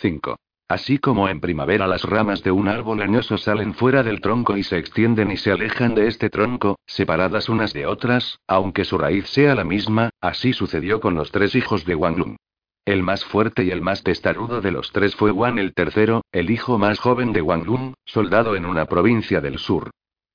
5. Así como en primavera las ramas de un árbol leñoso salen fuera del tronco y se extienden y se alejan de este tronco, separadas unas de otras, aunque su raíz sea la misma, así sucedió con los tres hijos de Wang Lun. El más fuerte y el más testarudo de los tres fue Wang el tercero, el hijo más joven de Wang Lun, soldado en una provincia del sur.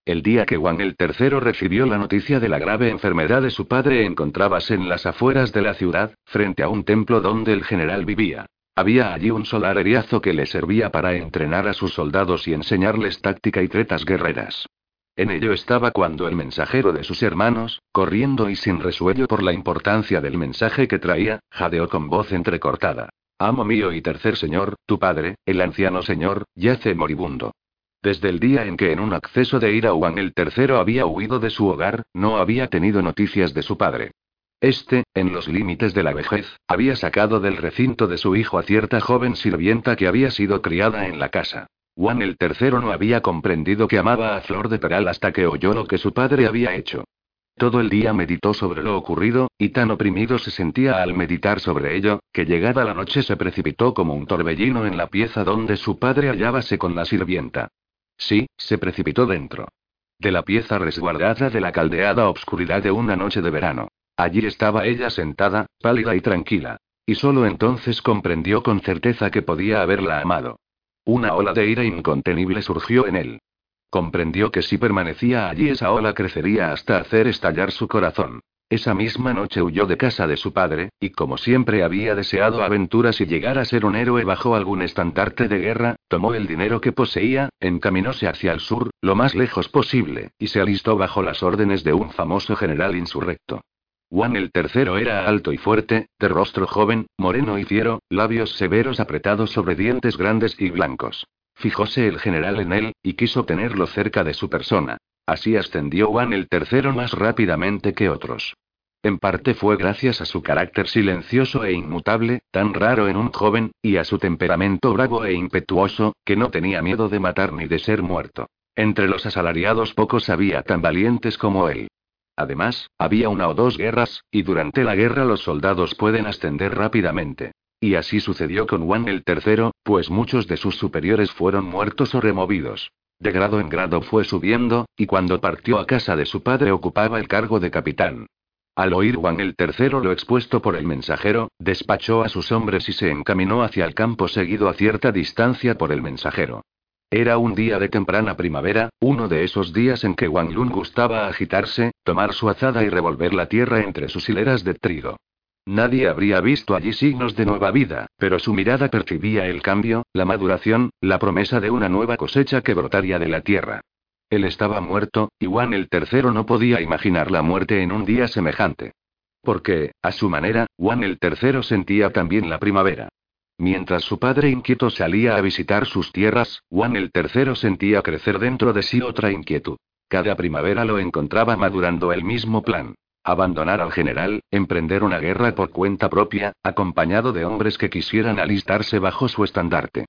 El día que Wang el tercero recibió la noticia de la grave enfermedad de su padre encontrábase en las afueras de la ciudad, frente a un templo donde el general vivía. Había allí un solar eriazo que le servía para entrenar a sus soldados y enseñarles táctica y tretas guerreras. En ello estaba cuando el mensajero de sus hermanos, corriendo y sin resuello por la importancia del mensaje que traía, jadeó con voz entrecortada. Amo mío y tercer señor, tu padre, el anciano señor, yace moribundo. Desde el día en que en un acceso de ira Juan el tercero había huido de su hogar, no había tenido noticias de su padre. Este, en los límites de la vejez, había sacado del recinto de su hijo a cierta joven sirvienta que había sido criada en la casa. Juan el tercero no había comprendido que amaba a Flor de Peral hasta que oyó lo que su padre había hecho. Todo el día meditó sobre lo ocurrido, y tan oprimido se sentía al meditar sobre ello, que llegada la noche se precipitó como un torbellino en la pieza donde su padre hallábase con la sirvienta. Sí, se precipitó dentro. De la pieza resguardada de la caldeada obscuridad de una noche de verano. Allí estaba ella sentada, pálida y tranquila. Y solo entonces comprendió con certeza que podía haberla amado. Una ola de ira incontenible surgió en él. Comprendió que si permanecía allí esa ola crecería hasta hacer estallar su corazón. Esa misma noche huyó de casa de su padre, y como siempre había deseado aventuras y llegar a ser un héroe bajo algún estandarte de guerra, tomó el dinero que poseía, encaminóse hacia el sur, lo más lejos posible, y se alistó bajo las órdenes de un famoso general insurrecto. Juan el tercero era alto y fuerte, de rostro joven, moreno y fiero, labios severos apretados sobre dientes grandes y blancos. Fijóse el general en él, y quiso tenerlo cerca de su persona. Así ascendió Juan el tercero más rápidamente que otros. En parte fue gracias a su carácter silencioso e inmutable, tan raro en un joven, y a su temperamento bravo e impetuoso, que no tenía miedo de matar ni de ser muerto. Entre los asalariados pocos había tan valientes como él. Además, había una o dos guerras, y durante la guerra los soldados pueden ascender rápidamente. Y así sucedió con Juan el tercero, pues muchos de sus superiores fueron muertos o removidos. De grado en grado fue subiendo, y cuando partió a casa de su padre ocupaba el cargo de capitán. Al oír Juan el tercero lo expuesto por el mensajero, despachó a sus hombres y se encaminó hacia el campo seguido a cierta distancia por el mensajero. Era un día de temprana primavera, uno de esos días en que Wang Lun gustaba agitarse, tomar su azada y revolver la tierra entre sus hileras de trigo. Nadie habría visto allí signos de nueva vida, pero su mirada percibía el cambio, la maduración, la promesa de una nueva cosecha que brotaría de la tierra. Él estaba muerto, y Juan el tercero no podía imaginar la muerte en un día semejante. Porque, a su manera, Juan el tercero sentía también la primavera. Mientras su padre inquieto salía a visitar sus tierras, Juan el tercero sentía crecer dentro de sí otra inquietud. Cada primavera lo encontraba madurando el mismo plan. Abandonar al general, emprender una guerra por cuenta propia, acompañado de hombres que quisieran alistarse bajo su estandarte.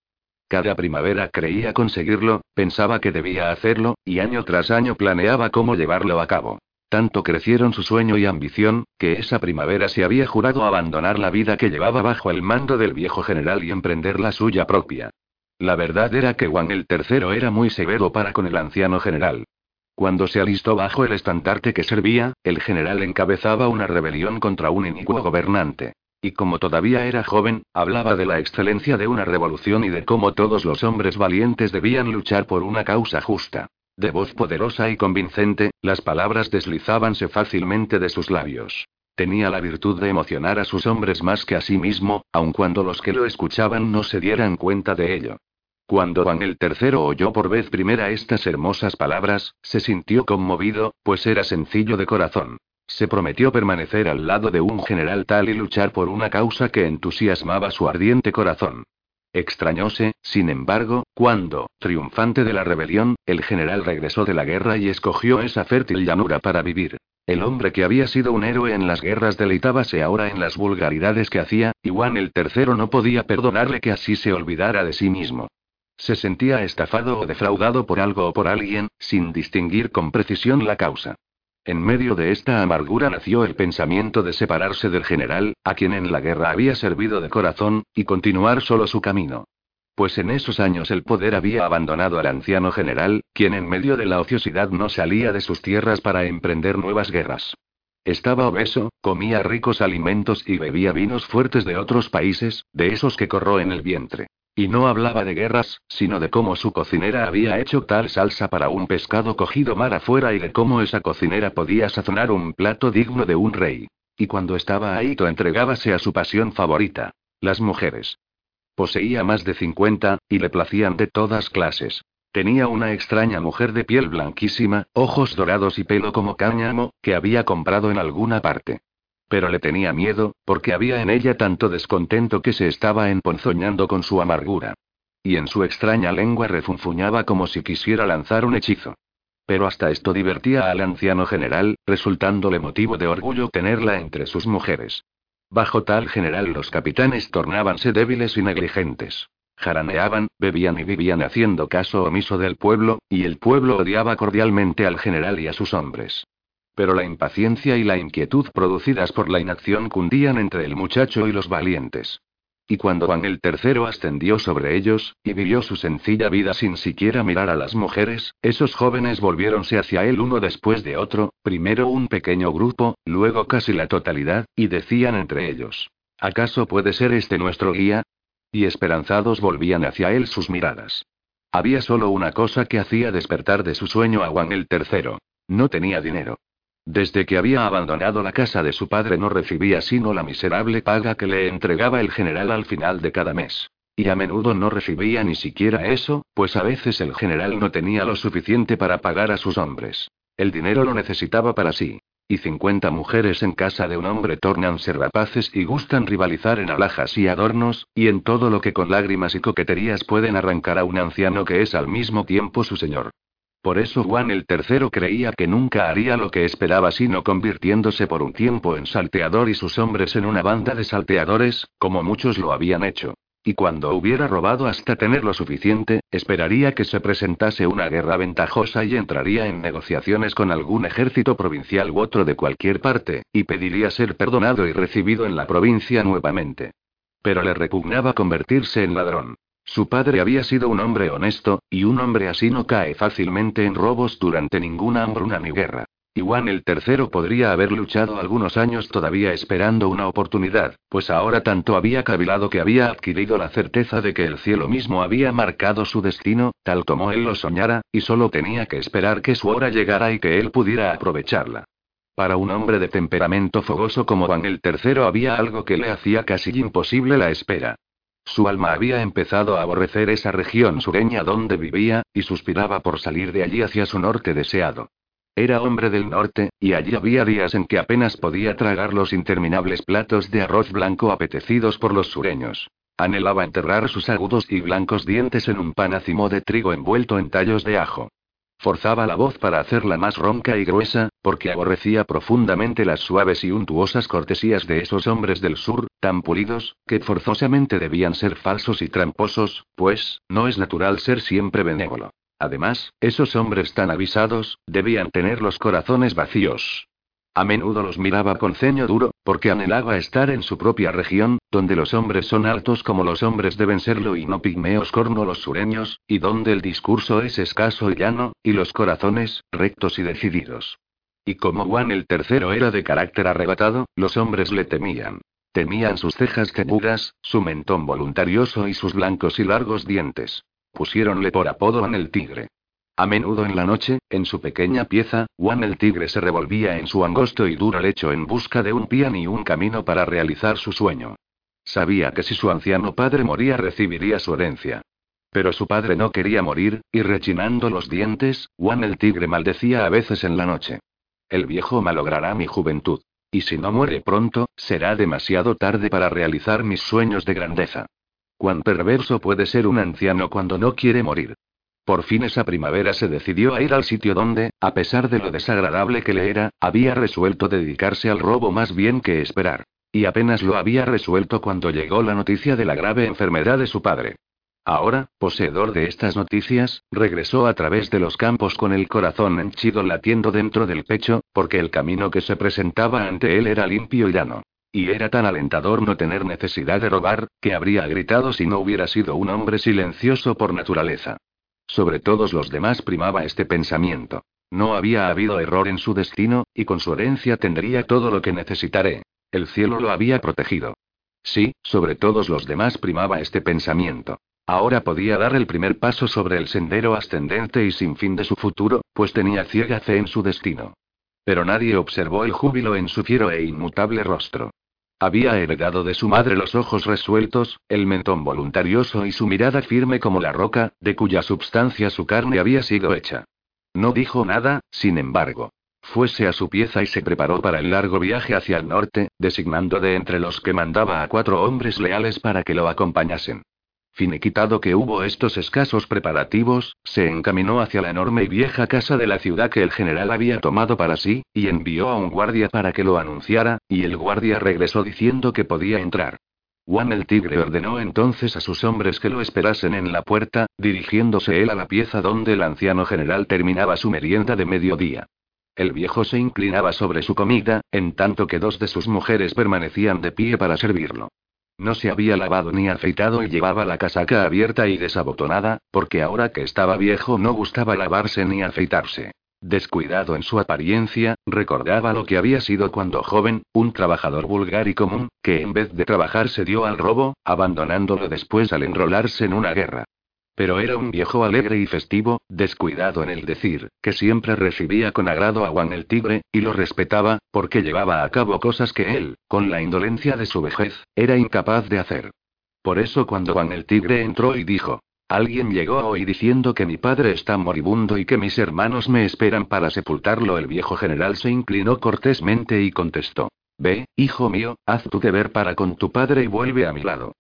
Cada primavera creía conseguirlo, pensaba que debía hacerlo, y año tras año planeaba cómo llevarlo a cabo. Tanto crecieron su sueño y ambición, que esa primavera se había jurado abandonar la vida que llevaba bajo el mando del viejo general y emprender la suya propia. La verdad era que Juan el tercero era muy severo para con el anciano general. Cuando se alistó bajo el estandarte que servía, el general encabezaba una rebelión contra un inicuo gobernante. Y como todavía era joven, hablaba de la excelencia de una revolución y de cómo todos los hombres valientes debían luchar por una causa justa. De voz poderosa y convincente, las palabras deslizábanse fácilmente de sus labios. Tenía la virtud de emocionar a sus hombres más que a sí mismo, aun cuando los que lo escuchaban no se dieran cuenta de ello. Cuando Juan el tercero oyó por vez primera estas hermosas palabras, se sintió conmovido, pues era sencillo de corazón. Se prometió permanecer al lado de un general tal y luchar por una causa que entusiasmaba su ardiente corazón. Extrañóse, sin embargo, cuando, triunfante de la rebelión, el general regresó de la guerra y escogió esa fértil llanura para vivir. El hombre que había sido un héroe en las guerras deleitábase ahora en las vulgaridades que hacía, y Juan el tercero no podía perdonarle que así se olvidara de sí mismo. Se sentía estafado o defraudado por algo o por alguien, sin distinguir con precisión la causa. En medio de esta amargura nació el pensamiento de separarse del general, a quien en la guerra había servido de corazón, y continuar solo su camino. Pues en esos años el poder había abandonado al anciano general, quien en medio de la ociosidad no salía de sus tierras para emprender nuevas guerras. Estaba obeso, comía ricos alimentos y bebía vinos fuertes de otros países, de esos que corró en el vientre. Y no hablaba de guerras, sino de cómo su cocinera había hecho tal salsa para un pescado cogido mar afuera y de cómo esa cocinera podía sazonar un plato digno de un rey. Y cuando estaba ahí, to entregábase a su pasión favorita, las mujeres. Poseía más de 50, y le placían de todas clases. Tenía una extraña mujer de piel blanquísima, ojos dorados y pelo como cáñamo, que había comprado en alguna parte. Pero le tenía miedo, porque había en ella tanto descontento que se estaba emponzoñando con su amargura. Y en su extraña lengua refunfuñaba como si quisiera lanzar un hechizo. Pero hasta esto divertía al anciano general, resultándole motivo de orgullo tenerla entre sus mujeres. Bajo tal general los capitanes tornábanse débiles y negligentes. Jaraneaban, bebían y vivían haciendo caso omiso del pueblo, y el pueblo odiaba cordialmente al general y a sus hombres. Pero la impaciencia y la inquietud producidas por la inacción cundían entre el muchacho y los valientes. Y cuando Juan el tercero ascendió sobre ellos, y vivió su sencilla vida sin siquiera mirar a las mujeres, esos jóvenes volviéronse hacia él uno después de otro, primero un pequeño grupo, luego casi la totalidad, y decían entre ellos, ¿acaso puede ser este nuestro guía? Y esperanzados volvían hacia él sus miradas. Había solo una cosa que hacía despertar de su sueño a Juan el tercero. No tenía dinero. Desde que había abandonado la casa de su padre no recibía sino la miserable paga que le entregaba el general al final de cada mes. Y a menudo no recibía ni siquiera eso, pues a veces el general no tenía lo suficiente para pagar a sus hombres. El dinero lo necesitaba para sí. Y 50 mujeres en casa de un hombre tornanse rapaces y gustan rivalizar en alhajas y adornos, y en todo lo que con lágrimas y coqueterías pueden arrancar a un anciano que es al mismo tiempo su señor. Por eso Juan el tercero creía que nunca haría lo que esperaba sino convirtiéndose por un tiempo en salteador y sus hombres en una banda de salteadores, como muchos lo habían hecho. Y cuando hubiera robado hasta tener lo suficiente, esperaría que se presentase una guerra ventajosa y entraría en negociaciones con algún ejército provincial u otro de cualquier parte, y pediría ser perdonado y recibido en la provincia nuevamente. Pero le repugnaba convertirse en ladrón. Su padre había sido un hombre honesto, y un hombre así no cae fácilmente en robos durante ninguna hambruna ni guerra. Y Juan el tercero podría haber luchado algunos años todavía esperando una oportunidad, pues ahora tanto había cavilado que había adquirido la certeza de que el cielo mismo había marcado su destino, tal como él lo soñara, y solo tenía que esperar que su hora llegara y que él pudiera aprovecharla. Para un hombre de temperamento fogoso como Juan el tercero había algo que le hacía casi imposible la espera. Su alma había empezado a aborrecer esa región sureña donde vivía, y suspiraba por salir de allí hacia su norte deseado. Era hombre del norte, y allí había días en que apenas podía tragar los interminables platos de arroz blanco apetecidos por los sureños. Anhelaba enterrar sus agudos y blancos dientes en un panacimo de trigo envuelto en tallos de ajo. Forzaba la voz para hacerla más ronca y gruesa, porque aborrecía profundamente las suaves y untuosas cortesías de esos hombres del sur, tan pulidos, que forzosamente debían ser falsos y tramposos, pues, no es natural ser siempre benévolo. Además, esos hombres tan avisados, debían tener los corazones vacíos. A menudo los miraba con ceño duro, porque anhelaba estar en su propia región, donde los hombres son altos como los hombres deben serlo y no pigmeos corno los sureños, y donde el discurso es escaso y llano, y los corazones, rectos y decididos. Y como Juan el tercero era de carácter arrebatado, los hombres le temían. Temían sus cejas cebudas, su mentón voluntarioso y sus blancos y largos dientes. Pusiéronle por apodo Juan el Tigre. A menudo en la noche, en su pequeña pieza, Juan el tigre se revolvía en su angosto y duro lecho en busca de un pian y un camino para realizar su sueño. Sabía que si su anciano padre moría recibiría su herencia. Pero su padre no quería morir, y rechinando los dientes, Juan el tigre maldecía a veces en la noche. El viejo malogrará mi juventud. Y si no muere pronto, será demasiado tarde para realizar mis sueños de grandeza. Cuán perverso puede ser un anciano cuando no quiere morir. Por fin esa primavera se decidió a ir al sitio donde, a pesar de lo desagradable que le era, había resuelto dedicarse al robo más bien que esperar. Y apenas lo había resuelto cuando llegó la noticia de la grave enfermedad de su padre. Ahora, poseedor de estas noticias, regresó a través de los campos con el corazón henchido latiendo dentro del pecho, porque el camino que se presentaba ante él era limpio y llano. Y era tan alentador no tener necesidad de robar, que habría gritado si no hubiera sido un hombre silencioso por naturaleza. Sobre todos los demás primaba este pensamiento. No había habido error en su destino, y con su herencia tendría todo lo que necesitaré. El cielo lo había protegido. Sí, sobre todos los demás primaba este pensamiento. Ahora podía dar el primer paso sobre el sendero ascendente y sin fin de su futuro, pues tenía ciega fe en su destino. Pero nadie observó el júbilo en su fiero e inmutable rostro. Había heredado de su madre los ojos resueltos, el mentón voluntarioso y su mirada firme como la roca, de cuya substancia su carne había sido hecha. No dijo nada, sin embargo. Fuese a su pieza y se preparó para el largo viaje hacia el norte, designando de entre los que mandaba a cuatro hombres leales para que lo acompañasen. Finiquitado que hubo estos escasos preparativos, se encaminó hacia la enorme y vieja casa de la ciudad que el general había tomado para sí, y envió a un guardia para que lo anunciara, y el guardia regresó diciendo que podía entrar. Juan el Tigre ordenó entonces a sus hombres que lo esperasen en la puerta, dirigiéndose él a la pieza donde el anciano general terminaba su merienda de mediodía. El viejo se inclinaba sobre su comida, en tanto que dos de sus mujeres permanecían de pie para servirlo. No se había lavado ni afeitado y llevaba la casaca abierta y desabotonada, porque ahora que estaba viejo no gustaba lavarse ni afeitarse. Descuidado en su apariencia, recordaba lo que había sido cuando joven, un trabajador vulgar y común, que en vez de trabajar se dio al robo, abandonándolo después al enrolarse en una guerra. Pero era un viejo alegre y festivo, descuidado en el decir, que siempre recibía con agrado a Juan el Tigre, y lo respetaba, porque llevaba a cabo cosas que él, con la indolencia de su vejez, era incapaz de hacer. Por eso cuando Juan el Tigre entró y dijo, Alguien llegó hoy diciendo que mi padre está moribundo y que mis hermanos me esperan para sepultarlo. El viejo general se inclinó cortésmente y contestó. Ve, hijo mío, haz tu deber para con tu padre y vuelve a mi lado.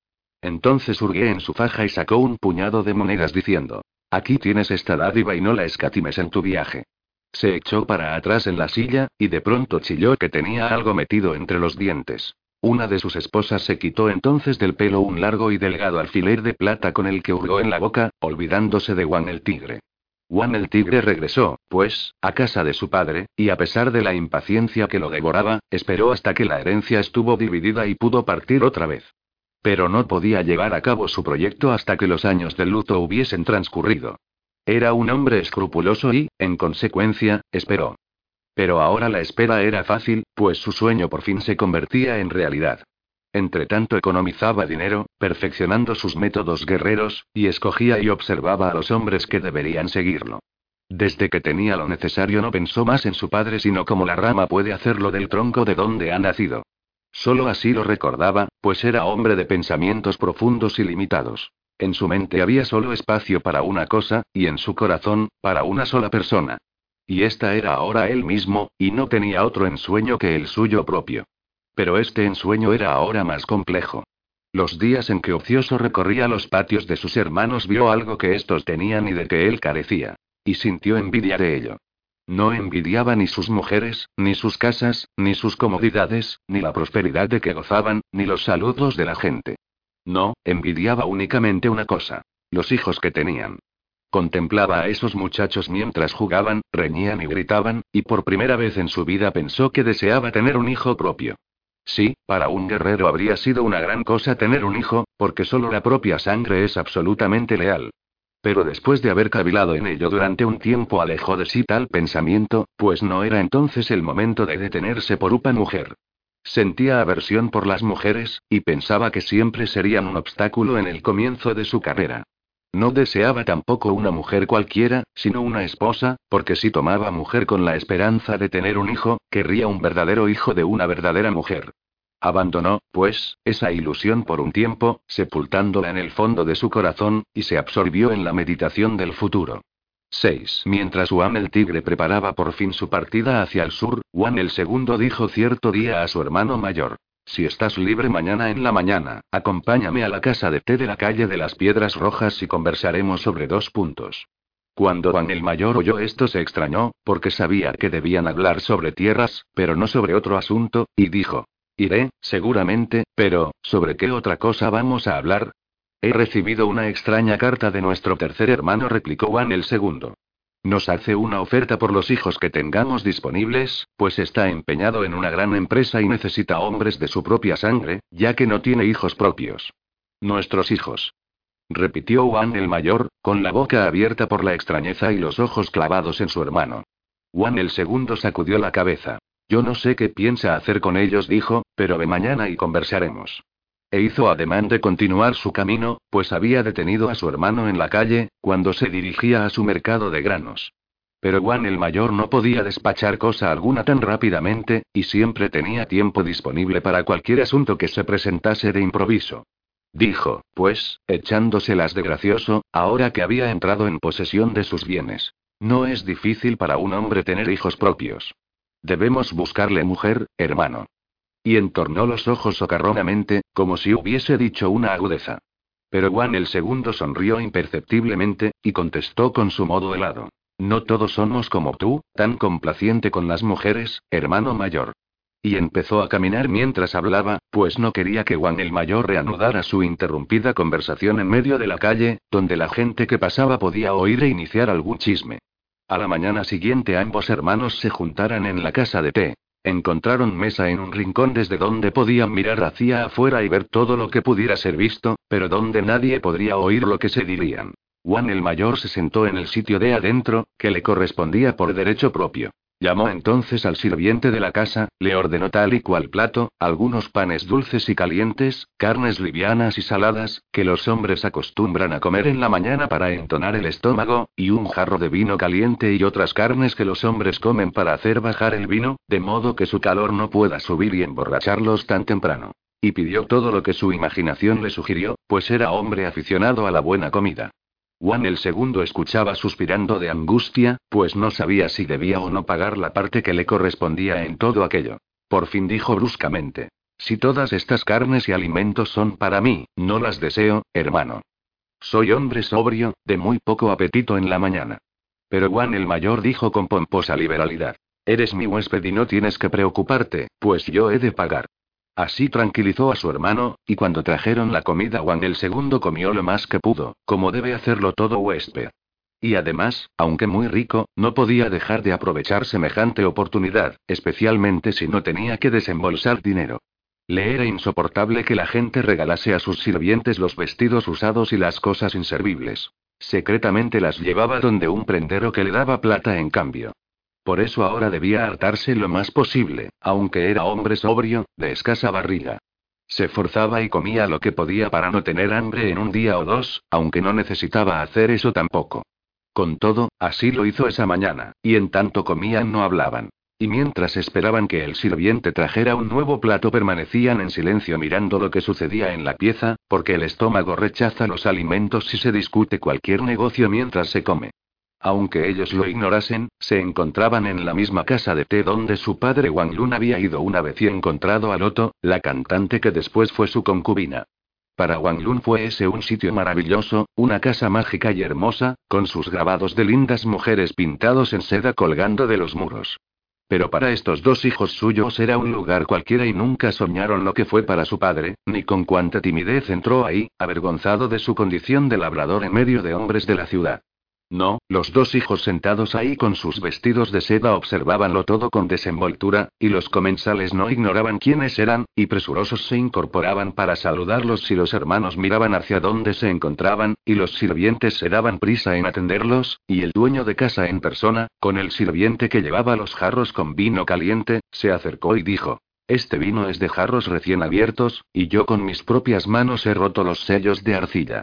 Entonces hurgué en su faja y sacó un puñado de monedas diciendo, Aquí tienes esta dádiva y no la escatimes en tu viaje. Se echó para atrás en la silla, y de pronto chilló que tenía algo metido entre los dientes. Una de sus esposas se quitó entonces del pelo un largo y delgado alfiler de plata con el que hurgó en la boca, olvidándose de Juan el Tigre. Juan el Tigre regresó, pues, a casa de su padre, y a pesar de la impaciencia que lo devoraba, esperó hasta que la herencia estuvo dividida y pudo partir otra vez. Pero no podía llevar a cabo su proyecto hasta que los años de luto hubiesen transcurrido. Era un hombre escrupuloso y, en consecuencia, esperó. Pero ahora la espera era fácil, pues su sueño por fin se convertía en realidad. Entretanto economizaba dinero, perfeccionando sus métodos guerreros, y escogía y observaba a los hombres que deberían seguirlo. Desde que tenía lo necesario no pensó más en su padre sino como la rama puede hacerlo del tronco de donde ha nacido. Solo así lo recordaba, pues era hombre de pensamientos profundos y limitados. En su mente había solo espacio para una cosa, y en su corazón, para una sola persona. Y esta era ahora él mismo, y no tenía otro ensueño que el suyo propio. Pero este ensueño era ahora más complejo. Los días en que ocioso recorría los patios de sus hermanos vio algo que estos tenían y de que él carecía. Y sintió envidia de ello. No envidiaba ni sus mujeres, ni sus casas, ni sus comodidades, ni la prosperidad de que gozaban, ni los saludos de la gente. No, envidiaba únicamente una cosa. Los hijos que tenían. Contemplaba a esos muchachos mientras jugaban, reñían y gritaban, y por primera vez en su vida pensó que deseaba tener un hijo propio. Sí, para un guerrero habría sido una gran cosa tener un hijo, porque solo la propia sangre es absolutamente leal. Pero después de haber cavilado en ello durante un tiempo alejó de sí tal pensamiento, pues no era entonces el momento de detenerse por una mujer. Sentía aversión por las mujeres, y pensaba que siempre serían un obstáculo en el comienzo de su carrera. No deseaba tampoco una mujer cualquiera, sino una esposa, porque si tomaba mujer con la esperanza de tener un hijo, querría un verdadero hijo de una verdadera mujer. Abandonó, pues, esa ilusión por un tiempo, sepultándola en el fondo de su corazón, y se absorbió en la meditación del futuro. 6. Mientras Juan el Tigre preparaba por fin su partida hacia el sur, Juan el Segundo dijo cierto día a su hermano mayor. Si estás libre mañana en la mañana, acompáñame a la casa de té de la calle de las Piedras Rojas y conversaremos sobre dos puntos. Cuando Juan el Mayor oyó esto se extrañó, porque sabía que debían hablar sobre tierras, pero no sobre otro asunto, y dijo, Iré, seguramente, pero, ¿sobre qué otra cosa vamos a hablar? He recibido una extraña carta de nuestro tercer hermano, replicó Juan el segundo. Nos hace una oferta por los hijos que tengamos disponibles, pues está empeñado en una gran empresa y necesita hombres de su propia sangre, ya que no tiene hijos propios. Nuestros hijos. Repitió Juan el mayor, con la boca abierta por la extrañeza y los ojos clavados en su hermano. Juan el segundo sacudió la cabeza. Yo no sé qué piensa hacer con ellos, dijo, pero ve mañana y conversaremos. E hizo ademán de continuar su camino, pues había detenido a su hermano en la calle, cuando se dirigía a su mercado de granos. Pero Juan el mayor no podía despachar cosa alguna tan rápidamente, y siempre tenía tiempo disponible para cualquier asunto que se presentase de improviso. Dijo, pues, echándoselas de gracioso, ahora que había entrado en posesión de sus bienes. No es difícil para un hombre tener hijos propios. Debemos buscarle mujer, hermano. Y entornó los ojos socarronamente, como si hubiese dicho una agudeza. Pero Juan el segundo sonrió imperceptiblemente, y contestó con su modo helado. No todos somos como tú, tan complaciente con las mujeres, hermano mayor. Y empezó a caminar mientras hablaba, pues no quería que Juan el mayor reanudara su interrumpida conversación en medio de la calle, donde la gente que pasaba podía oír e iniciar algún chisme. A la mañana siguiente ambos hermanos se juntaran en la casa de té. Encontraron mesa en un rincón desde donde podían mirar hacia afuera y ver todo lo que pudiera ser visto, pero donde nadie podría oír lo que se dirían. Juan el mayor se sentó en el sitio de adentro, que le correspondía por derecho propio. Llamó entonces al sirviente de la casa, le ordenó tal y cual plato, algunos panes dulces y calientes, carnes livianas y saladas, que los hombres acostumbran a comer en la mañana para entonar el estómago, y un jarro de vino caliente y otras carnes que los hombres comen para hacer bajar el vino, de modo que su calor no pueda subir y emborracharlos tan temprano. Y pidió todo lo que su imaginación le sugirió, pues era hombre aficionado a la buena comida. Juan el segundo escuchaba suspirando de angustia, pues no sabía si debía o no pagar la parte que le correspondía en todo aquello. Por fin dijo bruscamente. Si todas estas carnes y alimentos son para mí, no las deseo, hermano. Soy hombre sobrio, de muy poco apetito en la mañana. Pero Juan el mayor dijo con pomposa liberalidad. Eres mi huésped y no tienes que preocuparte, pues yo he de pagar. Así tranquilizó a su hermano, y cuando trajeron la comida Juan el segundo comió lo más que pudo, como debe hacerlo todo huésped. Y además, aunque muy rico, no podía dejar de aprovechar semejante oportunidad, especialmente si no tenía que desembolsar dinero. Le era insoportable que la gente regalase a sus sirvientes los vestidos usados y las cosas inservibles. Secretamente las llevaba donde un prendero que le daba plata en cambio. Por eso ahora debía hartarse lo más posible, aunque era hombre sobrio, de escasa barriga. Se forzaba y comía lo que podía para no tener hambre en un día o dos, aunque no necesitaba hacer eso tampoco. Con todo, así lo hizo esa mañana, y en tanto comían no hablaban. Y mientras esperaban que el sirviente trajera un nuevo plato permanecían en silencio mirando lo que sucedía en la pieza, porque el estómago rechaza los alimentos si se discute cualquier negocio mientras se come. Aunque ellos lo ignorasen, se encontraban en la misma casa de té donde su padre Wang Lun había ido una vez y encontrado a Loto, la cantante que después fue su concubina. Para Wang Lun fue ese un sitio maravilloso, una casa mágica y hermosa, con sus grabados de lindas mujeres pintados en seda colgando de los muros. Pero para estos dos hijos suyos era un lugar cualquiera y nunca soñaron lo que fue para su padre, ni con cuánta timidez entró ahí, avergonzado de su condición de labrador en medio de hombres de la ciudad. No, los dos hijos sentados ahí con sus vestidos de seda observábanlo todo con desenvoltura, y los comensales no ignoraban quiénes eran, y presurosos se incorporaban para saludarlos si los hermanos miraban hacia donde se encontraban, y los sirvientes se daban prisa en atenderlos, y el dueño de casa en persona, con el sirviente que llevaba los jarros con vino caliente, se acercó y dijo, este vino es de jarros recién abiertos, y yo con mis propias manos he roto los sellos de arcilla.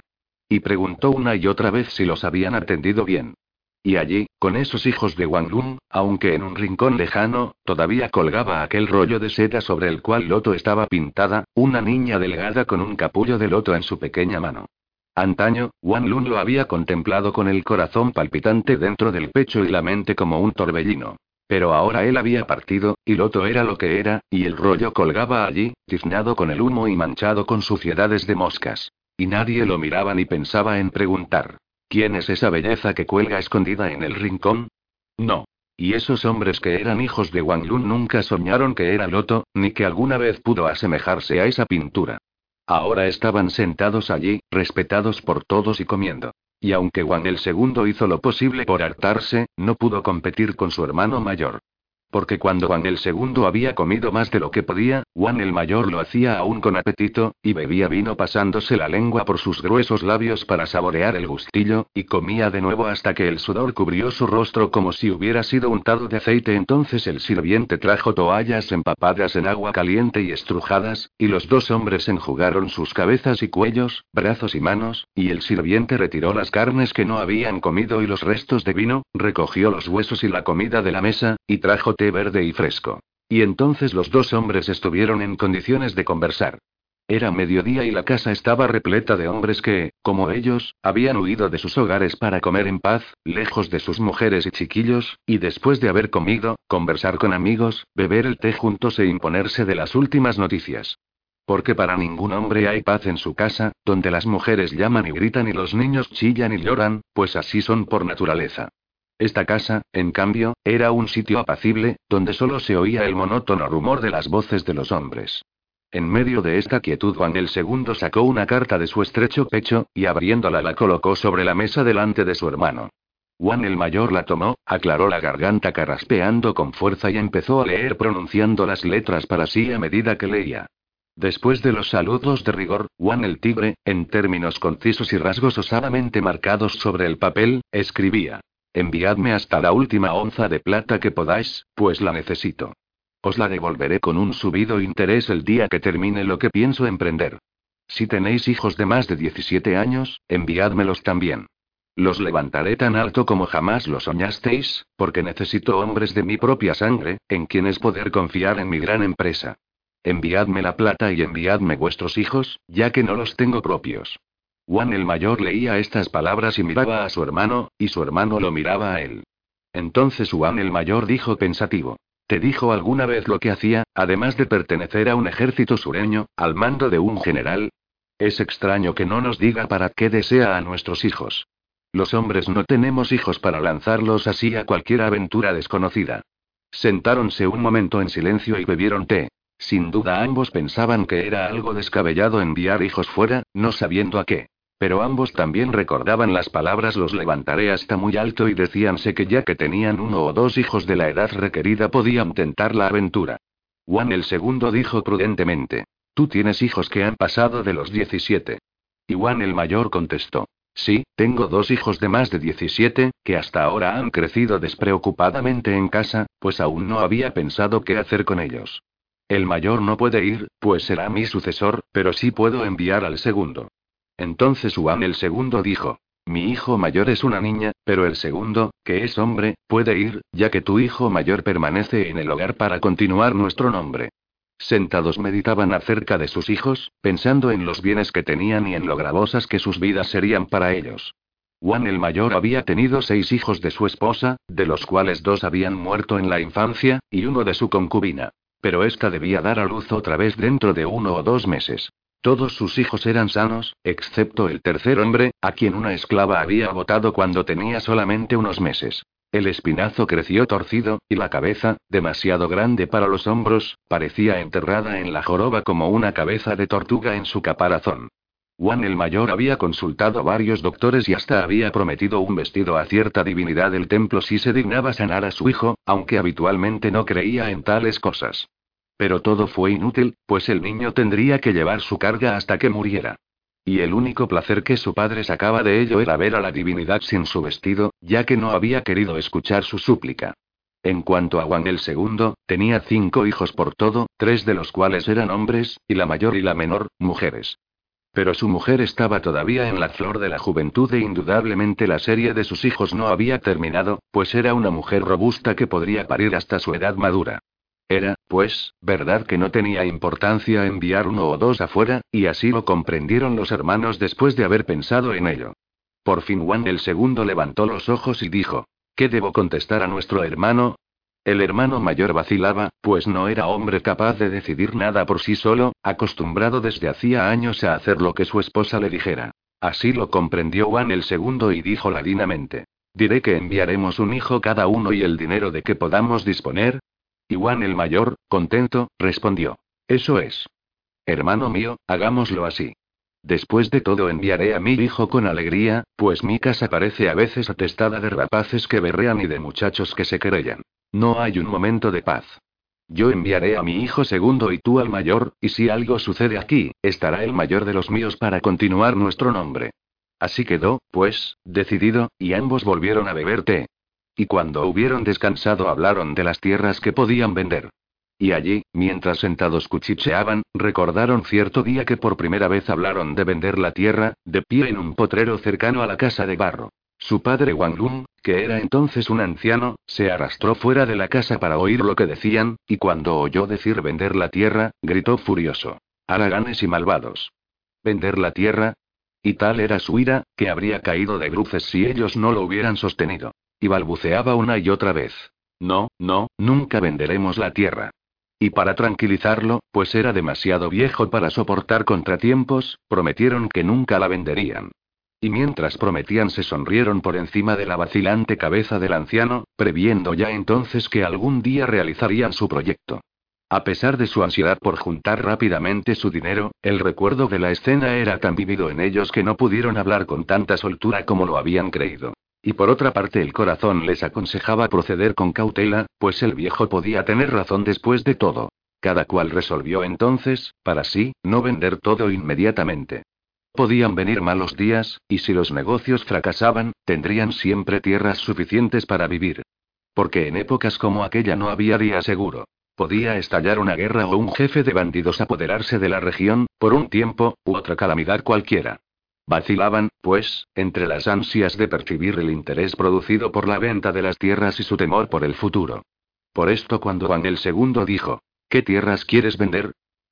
Y preguntó una y otra vez si los habían atendido bien. Y allí, con esos hijos de Wang Lun, aunque en un rincón lejano, todavía colgaba aquel rollo de seda sobre el cual Loto estaba pintada, una niña delgada con un capullo de loto en su pequeña mano. Antaño, Wang Lun lo había contemplado con el corazón palpitante dentro del pecho y la mente como un torbellino. Pero ahora él había partido, y Loto era lo que era, y el rollo colgaba allí, tiznado con el humo y manchado con suciedades de moscas. Y nadie lo miraba ni pensaba en preguntar. ¿Quién es esa belleza que cuelga escondida en el rincón? No. Y esos hombres que eran hijos de Wang Lun nunca soñaron que era Loto, ni que alguna vez pudo asemejarse a esa pintura. Ahora estaban sentados allí, respetados por todos y comiendo. Y aunque Juan el segundo hizo lo posible por hartarse, no pudo competir con su hermano mayor. Porque cuando Juan el segundo había comido más de lo que podía, Juan el mayor lo hacía aún con apetito, y bebía vino pasándose la lengua por sus gruesos labios para saborear el gustillo, y comía de nuevo hasta que el sudor cubrió su rostro como si hubiera sido untado de aceite. Entonces el sirviente trajo toallas empapadas en agua caliente y estrujadas, y los dos hombres enjugaron sus cabezas y cuellos, brazos y manos, y el sirviente retiró las carnes que no habían comido y los restos de vino, recogió los huesos y la comida de la mesa, y trajo verde y fresco. Y entonces los dos hombres estuvieron en condiciones de conversar. Era mediodía y la casa estaba repleta de hombres que, como ellos, habían huido de sus hogares para comer en paz, lejos de sus mujeres y chiquillos, y después de haber comido, conversar con amigos, beber el té juntos e imponerse de las últimas noticias. Porque para ningún hombre hay paz en su casa, donde las mujeres llaman y gritan y los niños chillan y lloran, pues así son por naturaleza. Esta casa, en cambio, era un sitio apacible, donde solo se oía el monótono rumor de las voces de los hombres. En medio de esta quietud Juan el segundo sacó una carta de su estrecho pecho, y abriéndola la colocó sobre la mesa delante de su hermano. Juan el mayor la tomó, aclaró la garganta carraspeando con fuerza y empezó a leer pronunciando las letras para sí a medida que leía. Después de los saludos de rigor, Juan el tigre, en términos concisos y rasgos osadamente marcados sobre el papel, escribía. Enviadme hasta la última onza de plata que podáis, pues la necesito. Os la devolveré con un subido interés el día que termine lo que pienso emprender. Si tenéis hijos de más de 17 años, enviádmelos también. Los levantaré tan alto como jamás lo soñasteis, porque necesito hombres de mi propia sangre, en quienes poder confiar en mi gran empresa. Enviadme la plata y enviadme vuestros hijos, ya que no los tengo propios. Juan el mayor leía estas palabras y miraba a su hermano, y su hermano lo miraba a él. Entonces Juan el mayor dijo pensativo. ¿Te dijo alguna vez lo que hacía, además de pertenecer a un ejército sureño, al mando de un general? Es extraño que no nos diga para qué desea a nuestros hijos. Los hombres no tenemos hijos para lanzarlos así a cualquier aventura desconocida. Sentáronse un momento en silencio y bebieron té. Sin duda ambos pensaban que era algo descabellado enviar hijos fuera, no sabiendo a qué. Pero ambos también recordaban las palabras los levantaré hasta muy alto y decíanse que ya que tenían uno o dos hijos de la edad requerida podían tentar la aventura. Juan el segundo dijo prudentemente. Tú tienes hijos que han pasado de los 17. Y Juan el mayor contestó. Sí, tengo dos hijos de más de 17, que hasta ahora han crecido despreocupadamente en casa, pues aún no había pensado qué hacer con ellos. El mayor no puede ir, pues será mi sucesor, pero sí puedo enviar al segundo. Entonces Juan el segundo dijo. Mi hijo mayor es una niña, pero el segundo, que es hombre, puede ir, ya que tu hijo mayor permanece en el hogar para continuar nuestro nombre. Sentados meditaban acerca de sus hijos, pensando en los bienes que tenían y en lo gravosas que sus vidas serían para ellos. Juan el mayor había tenido seis hijos de su esposa, de los cuales dos habían muerto en la infancia, y uno de su concubina. Pero ésta debía dar a luz otra vez dentro de uno o dos meses. Todos sus hijos eran sanos, excepto el tercer hombre, a quien una esclava había botado cuando tenía solamente unos meses. El espinazo creció torcido, y la cabeza, demasiado grande para los hombros, parecía enterrada en la joroba como una cabeza de tortuga en su caparazón. Juan el Mayor había consultado varios doctores y hasta había prometido un vestido a cierta divinidad del templo si se dignaba sanar a su hijo, aunque habitualmente no creía en tales cosas. Pero todo fue inútil, pues el niño tendría que llevar su carga hasta que muriera. Y el único placer que su padre sacaba de ello era ver a la divinidad sin su vestido, ya que no había querido escuchar su súplica. En cuanto a Juan el segundo, tenía cinco hijos por todo, tres de los cuales eran hombres, y la mayor y la menor, mujeres. Pero su mujer estaba todavía en la flor de la juventud e indudablemente la serie de sus hijos no había terminado, pues era una mujer robusta que podría parir hasta su edad madura. Era, pues, verdad que no tenía importancia enviar uno o dos afuera, y así lo comprendieron los hermanos después de haber pensado en ello. Por fin Juan el segundo levantó los ojos y dijo, ¿qué debo contestar a nuestro hermano? El hermano mayor vacilaba, pues no era hombre capaz de decidir nada por sí solo, acostumbrado desde hacía años a hacer lo que su esposa le dijera. Así lo comprendió Juan el segundo y dijo ladinamente. Diré que enviaremos un hijo cada uno y el dinero de que podamos disponer, y el mayor, contento, respondió. Eso es. Hermano mío, hagámoslo así. Después de todo enviaré a mi hijo con alegría, pues mi casa parece a veces atestada de rapaces que berrean y de muchachos que se querellan. No hay un momento de paz. Yo enviaré a mi hijo segundo y tú al mayor, y si algo sucede aquí, estará el mayor de los míos para continuar nuestro nombre. Así quedó, pues, decidido, y ambos volvieron a beber té. Y cuando hubieron descansado hablaron de las tierras que podían vender. Y allí, mientras sentados cuchicheaban, recordaron cierto día que por primera vez hablaron de vender la tierra, de pie en un potrero cercano a la casa de barro. Su padre Wang Lun, que era entonces un anciano, se arrastró fuera de la casa para oír lo que decían, y cuando oyó decir vender la tierra, gritó furioso. Haraganes y malvados. ¿Vender la tierra? Y tal era su ira, que habría caído de bruces si ellos no lo hubieran sostenido. Y balbuceaba una y otra vez. No, no, nunca venderemos la tierra. Y para tranquilizarlo, pues era demasiado viejo para soportar contratiempos, prometieron que nunca la venderían. Y mientras prometían se sonrieron por encima de la vacilante cabeza del anciano, previendo ya entonces que algún día realizarían su proyecto. A pesar de su ansiedad por juntar rápidamente su dinero, el recuerdo de la escena era tan vivido en ellos que no pudieron hablar con tanta soltura como lo habían creído. Y por otra parte el corazón les aconsejaba proceder con cautela, pues el viejo podía tener razón después de todo. Cada cual resolvió entonces, para sí, no vender todo inmediatamente. Podían venir malos días, y si los negocios fracasaban, tendrían siempre tierras suficientes para vivir. Porque en épocas como aquella no había día seguro. Podía estallar una guerra o un jefe de bandidos apoderarse de la región, por un tiempo, u otra calamidad cualquiera. Vacilaban, pues, entre las ansias de percibir el interés producido por la venta de las tierras y su temor por el futuro. Por esto cuando Juan el segundo dijo, ¿qué tierras quieres vender?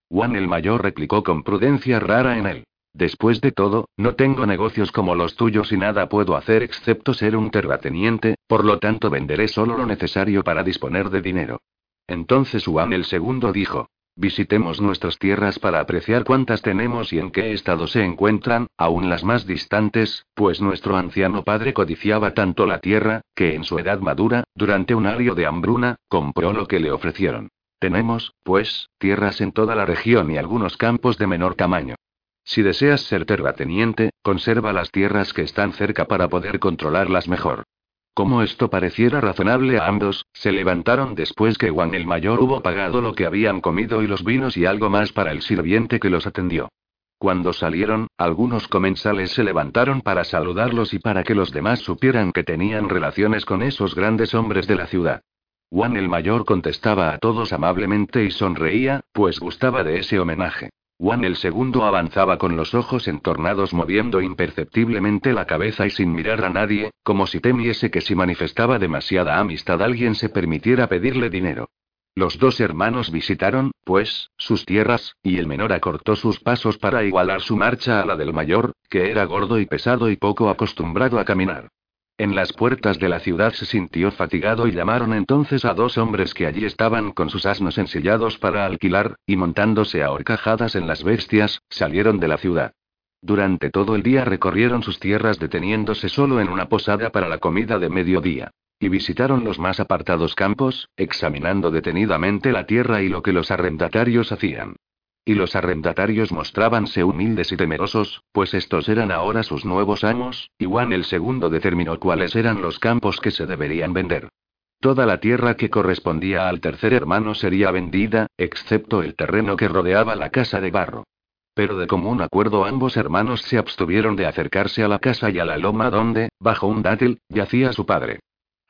Juan el mayor replicó con prudencia rara en él. Después de todo, no tengo negocios como los tuyos y nada puedo hacer excepto ser un terrateniente, por lo tanto venderé solo lo necesario para disponer de dinero. Entonces Juan el segundo dijo, visitemos nuestras tierras para apreciar cuántas tenemos y en qué estado se encuentran, aún las más distantes, pues nuestro anciano padre codiciaba tanto la tierra, que en su edad madura, durante un ario de hambruna, compró lo que le ofrecieron. Tenemos, pues, tierras en toda la región y algunos campos de menor tamaño. Si deseas ser terrateniente, conserva las tierras que están cerca para poder controlarlas mejor. Como esto pareciera razonable a ambos, se levantaron después que Juan el Mayor hubo pagado lo que habían comido y los vinos y algo más para el sirviente que los atendió. Cuando salieron, algunos comensales se levantaron para saludarlos y para que los demás supieran que tenían relaciones con esos grandes hombres de la ciudad. Juan el Mayor contestaba a todos amablemente y sonreía, pues gustaba de ese homenaje. Juan el segundo avanzaba con los ojos entornados moviendo imperceptiblemente la cabeza y sin mirar a nadie, como si temiese que si manifestaba demasiada amistad alguien se permitiera pedirle dinero. Los dos hermanos visitaron, pues, sus tierras, y el menor acortó sus pasos para igualar su marcha a la del mayor, que era gordo y pesado y poco acostumbrado a caminar. En las puertas de la ciudad se sintió fatigado y llamaron entonces a dos hombres que allí estaban con sus asnos ensillados para alquilar, y montándose a horcajadas en las bestias, salieron de la ciudad. Durante todo el día recorrieron sus tierras deteniéndose solo en una posada para la comida de mediodía. Y visitaron los más apartados campos, examinando detenidamente la tierra y lo que los arrendatarios hacían. Y los arrendatarios mostrábanse humildes y temerosos, pues estos eran ahora sus nuevos amos, y Juan el segundo determinó cuáles eran los campos que se deberían vender. Toda la tierra que correspondía al tercer hermano sería vendida, excepto el terreno que rodeaba la casa de barro. Pero de común acuerdo ambos hermanos se abstuvieron de acercarse a la casa y a la loma donde, bajo un dátil, yacía su padre.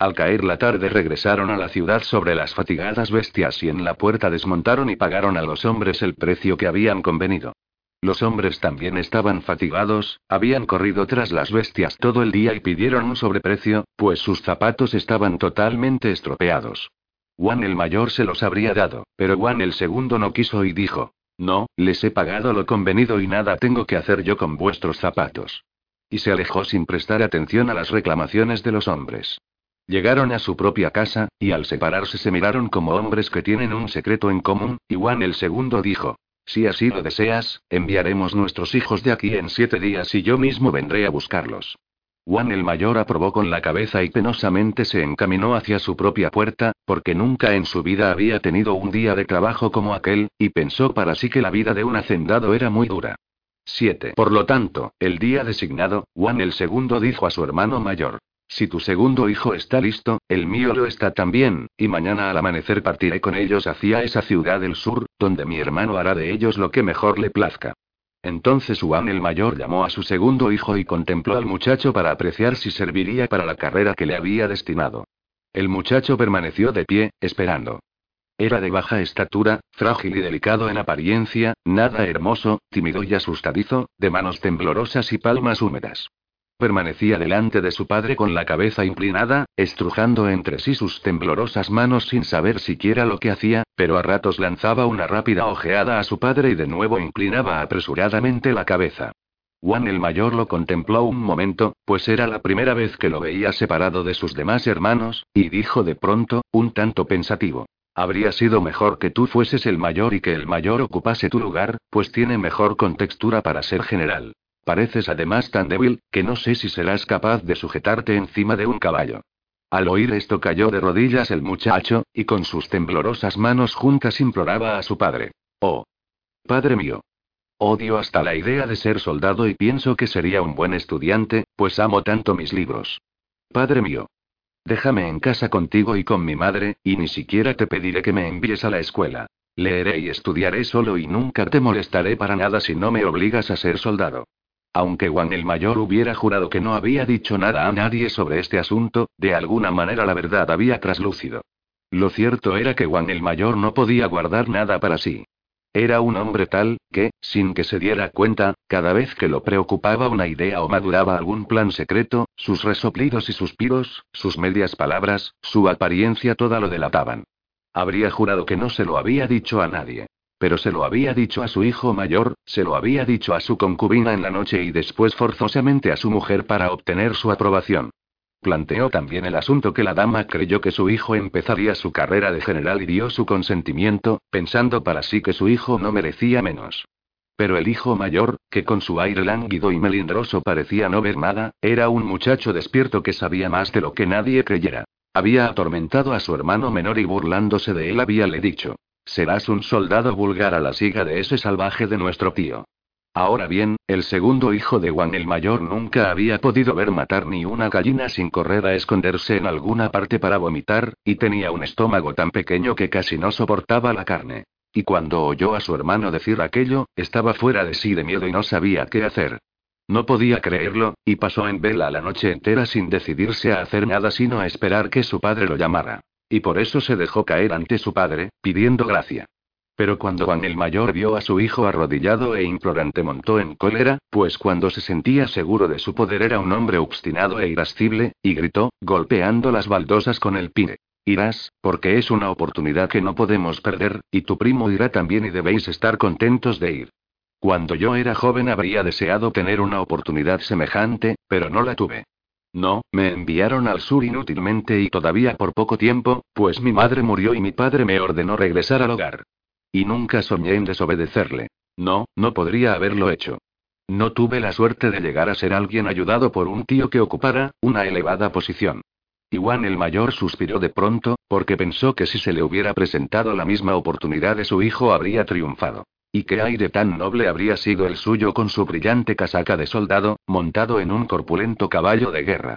Al caer la tarde regresaron a la ciudad sobre las fatigadas bestias y en la puerta desmontaron y pagaron a los hombres el precio que habían convenido. Los hombres también estaban fatigados, habían corrido tras las bestias todo el día y pidieron un sobreprecio, pues sus zapatos estaban totalmente estropeados. Juan el mayor se los habría dado, pero Juan el segundo no quiso y dijo, no, les he pagado lo convenido y nada tengo que hacer yo con vuestros zapatos. Y se alejó sin prestar atención a las reclamaciones de los hombres. Llegaron a su propia casa, y al separarse se miraron como hombres que tienen un secreto en común, y Juan el segundo dijo, si así lo deseas, enviaremos nuestros hijos de aquí en siete días y yo mismo vendré a buscarlos. Juan el mayor aprobó con la cabeza y penosamente se encaminó hacia su propia puerta, porque nunca en su vida había tenido un día de trabajo como aquel, y pensó para sí que la vida de un hacendado era muy dura. 7. Por lo tanto, el día designado, Juan el segundo dijo a su hermano mayor. Si tu segundo hijo está listo, el mío lo está también, y mañana al amanecer partiré con ellos hacia esa ciudad del sur, donde mi hermano hará de ellos lo que mejor le plazca. Entonces Juan el mayor llamó a su segundo hijo y contempló al muchacho para apreciar si serviría para la carrera que le había destinado. El muchacho permaneció de pie, esperando. Era de baja estatura, frágil y delicado en apariencia, nada hermoso, tímido y asustadizo, de manos temblorosas y palmas húmedas. Permanecía delante de su padre con la cabeza inclinada, estrujando entre sí sus temblorosas manos sin saber siquiera lo que hacía, pero a ratos lanzaba una rápida ojeada a su padre y de nuevo inclinaba apresuradamente la cabeza. Juan el mayor lo contempló un momento, pues era la primera vez que lo veía separado de sus demás hermanos, y dijo de pronto, un tanto pensativo. Habría sido mejor que tú fueses el mayor y que el mayor ocupase tu lugar, pues tiene mejor contextura para ser general. Pareces además tan débil, que no sé si serás capaz de sujetarte encima de un caballo. Al oír esto cayó de rodillas el muchacho, y con sus temblorosas manos juntas imploraba a su padre. Oh. Padre mío. Odio hasta la idea de ser soldado y pienso que sería un buen estudiante, pues amo tanto mis libros. Padre mío. Déjame en casa contigo y con mi madre, y ni siquiera te pediré que me envíes a la escuela. Leeré y estudiaré solo y nunca te molestaré para nada si no me obligas a ser soldado. Aunque Juan el Mayor hubiera jurado que no había dicho nada a nadie sobre este asunto, de alguna manera la verdad había traslúcido. Lo cierto era que Juan el Mayor no podía guardar nada para sí. Era un hombre tal, que, sin que se diera cuenta, cada vez que lo preocupaba una idea o maduraba algún plan secreto, sus resoplidos y suspiros, sus medias palabras, su apariencia toda lo delataban. Habría jurado que no se lo había dicho a nadie. Pero se lo había dicho a su hijo mayor, se lo había dicho a su concubina en la noche y después forzosamente a su mujer para obtener su aprobación. Planteó también el asunto que la dama creyó que su hijo empezaría su carrera de general y dio su consentimiento, pensando para sí que su hijo no merecía menos. Pero el hijo mayor, que con su aire lánguido y melindroso parecía no ver nada, era un muchacho despierto que sabía más de lo que nadie creyera. Había atormentado a su hermano menor y burlándose de él habíale dicho, Serás un soldado vulgar a la siga de ese salvaje de nuestro tío. Ahora bien, el segundo hijo de Juan el Mayor nunca había podido ver matar ni una gallina sin correr a esconderse en alguna parte para vomitar, y tenía un estómago tan pequeño que casi no soportaba la carne. Y cuando oyó a su hermano decir aquello, estaba fuera de sí de miedo y no sabía qué hacer. No podía creerlo, y pasó en vela la noche entera sin decidirse a hacer nada sino a esperar que su padre lo llamara. Y por eso se dejó caer ante su padre, pidiendo gracia. Pero cuando Juan el mayor vio a su hijo arrodillado e implorante montó en cólera, pues cuando se sentía seguro de su poder era un hombre obstinado e irascible, y gritó, golpeando las baldosas con el pine. Irás, porque es una oportunidad que no podemos perder, y tu primo irá también y debéis estar contentos de ir. Cuando yo era joven habría deseado tener una oportunidad semejante, pero no la tuve. No, me enviaron al sur inútilmente y todavía por poco tiempo, pues mi madre murió y mi padre me ordenó regresar al hogar. Y nunca soñé en desobedecerle. No, no podría haberlo hecho. No tuve la suerte de llegar a ser alguien ayudado por un tío que ocupara una elevada posición. Juan el mayor suspiró de pronto, porque pensó que si se le hubiera presentado la misma oportunidad de su hijo habría triunfado. Y qué aire tan noble habría sido el suyo con su brillante casaca de soldado, montado en un corpulento caballo de guerra.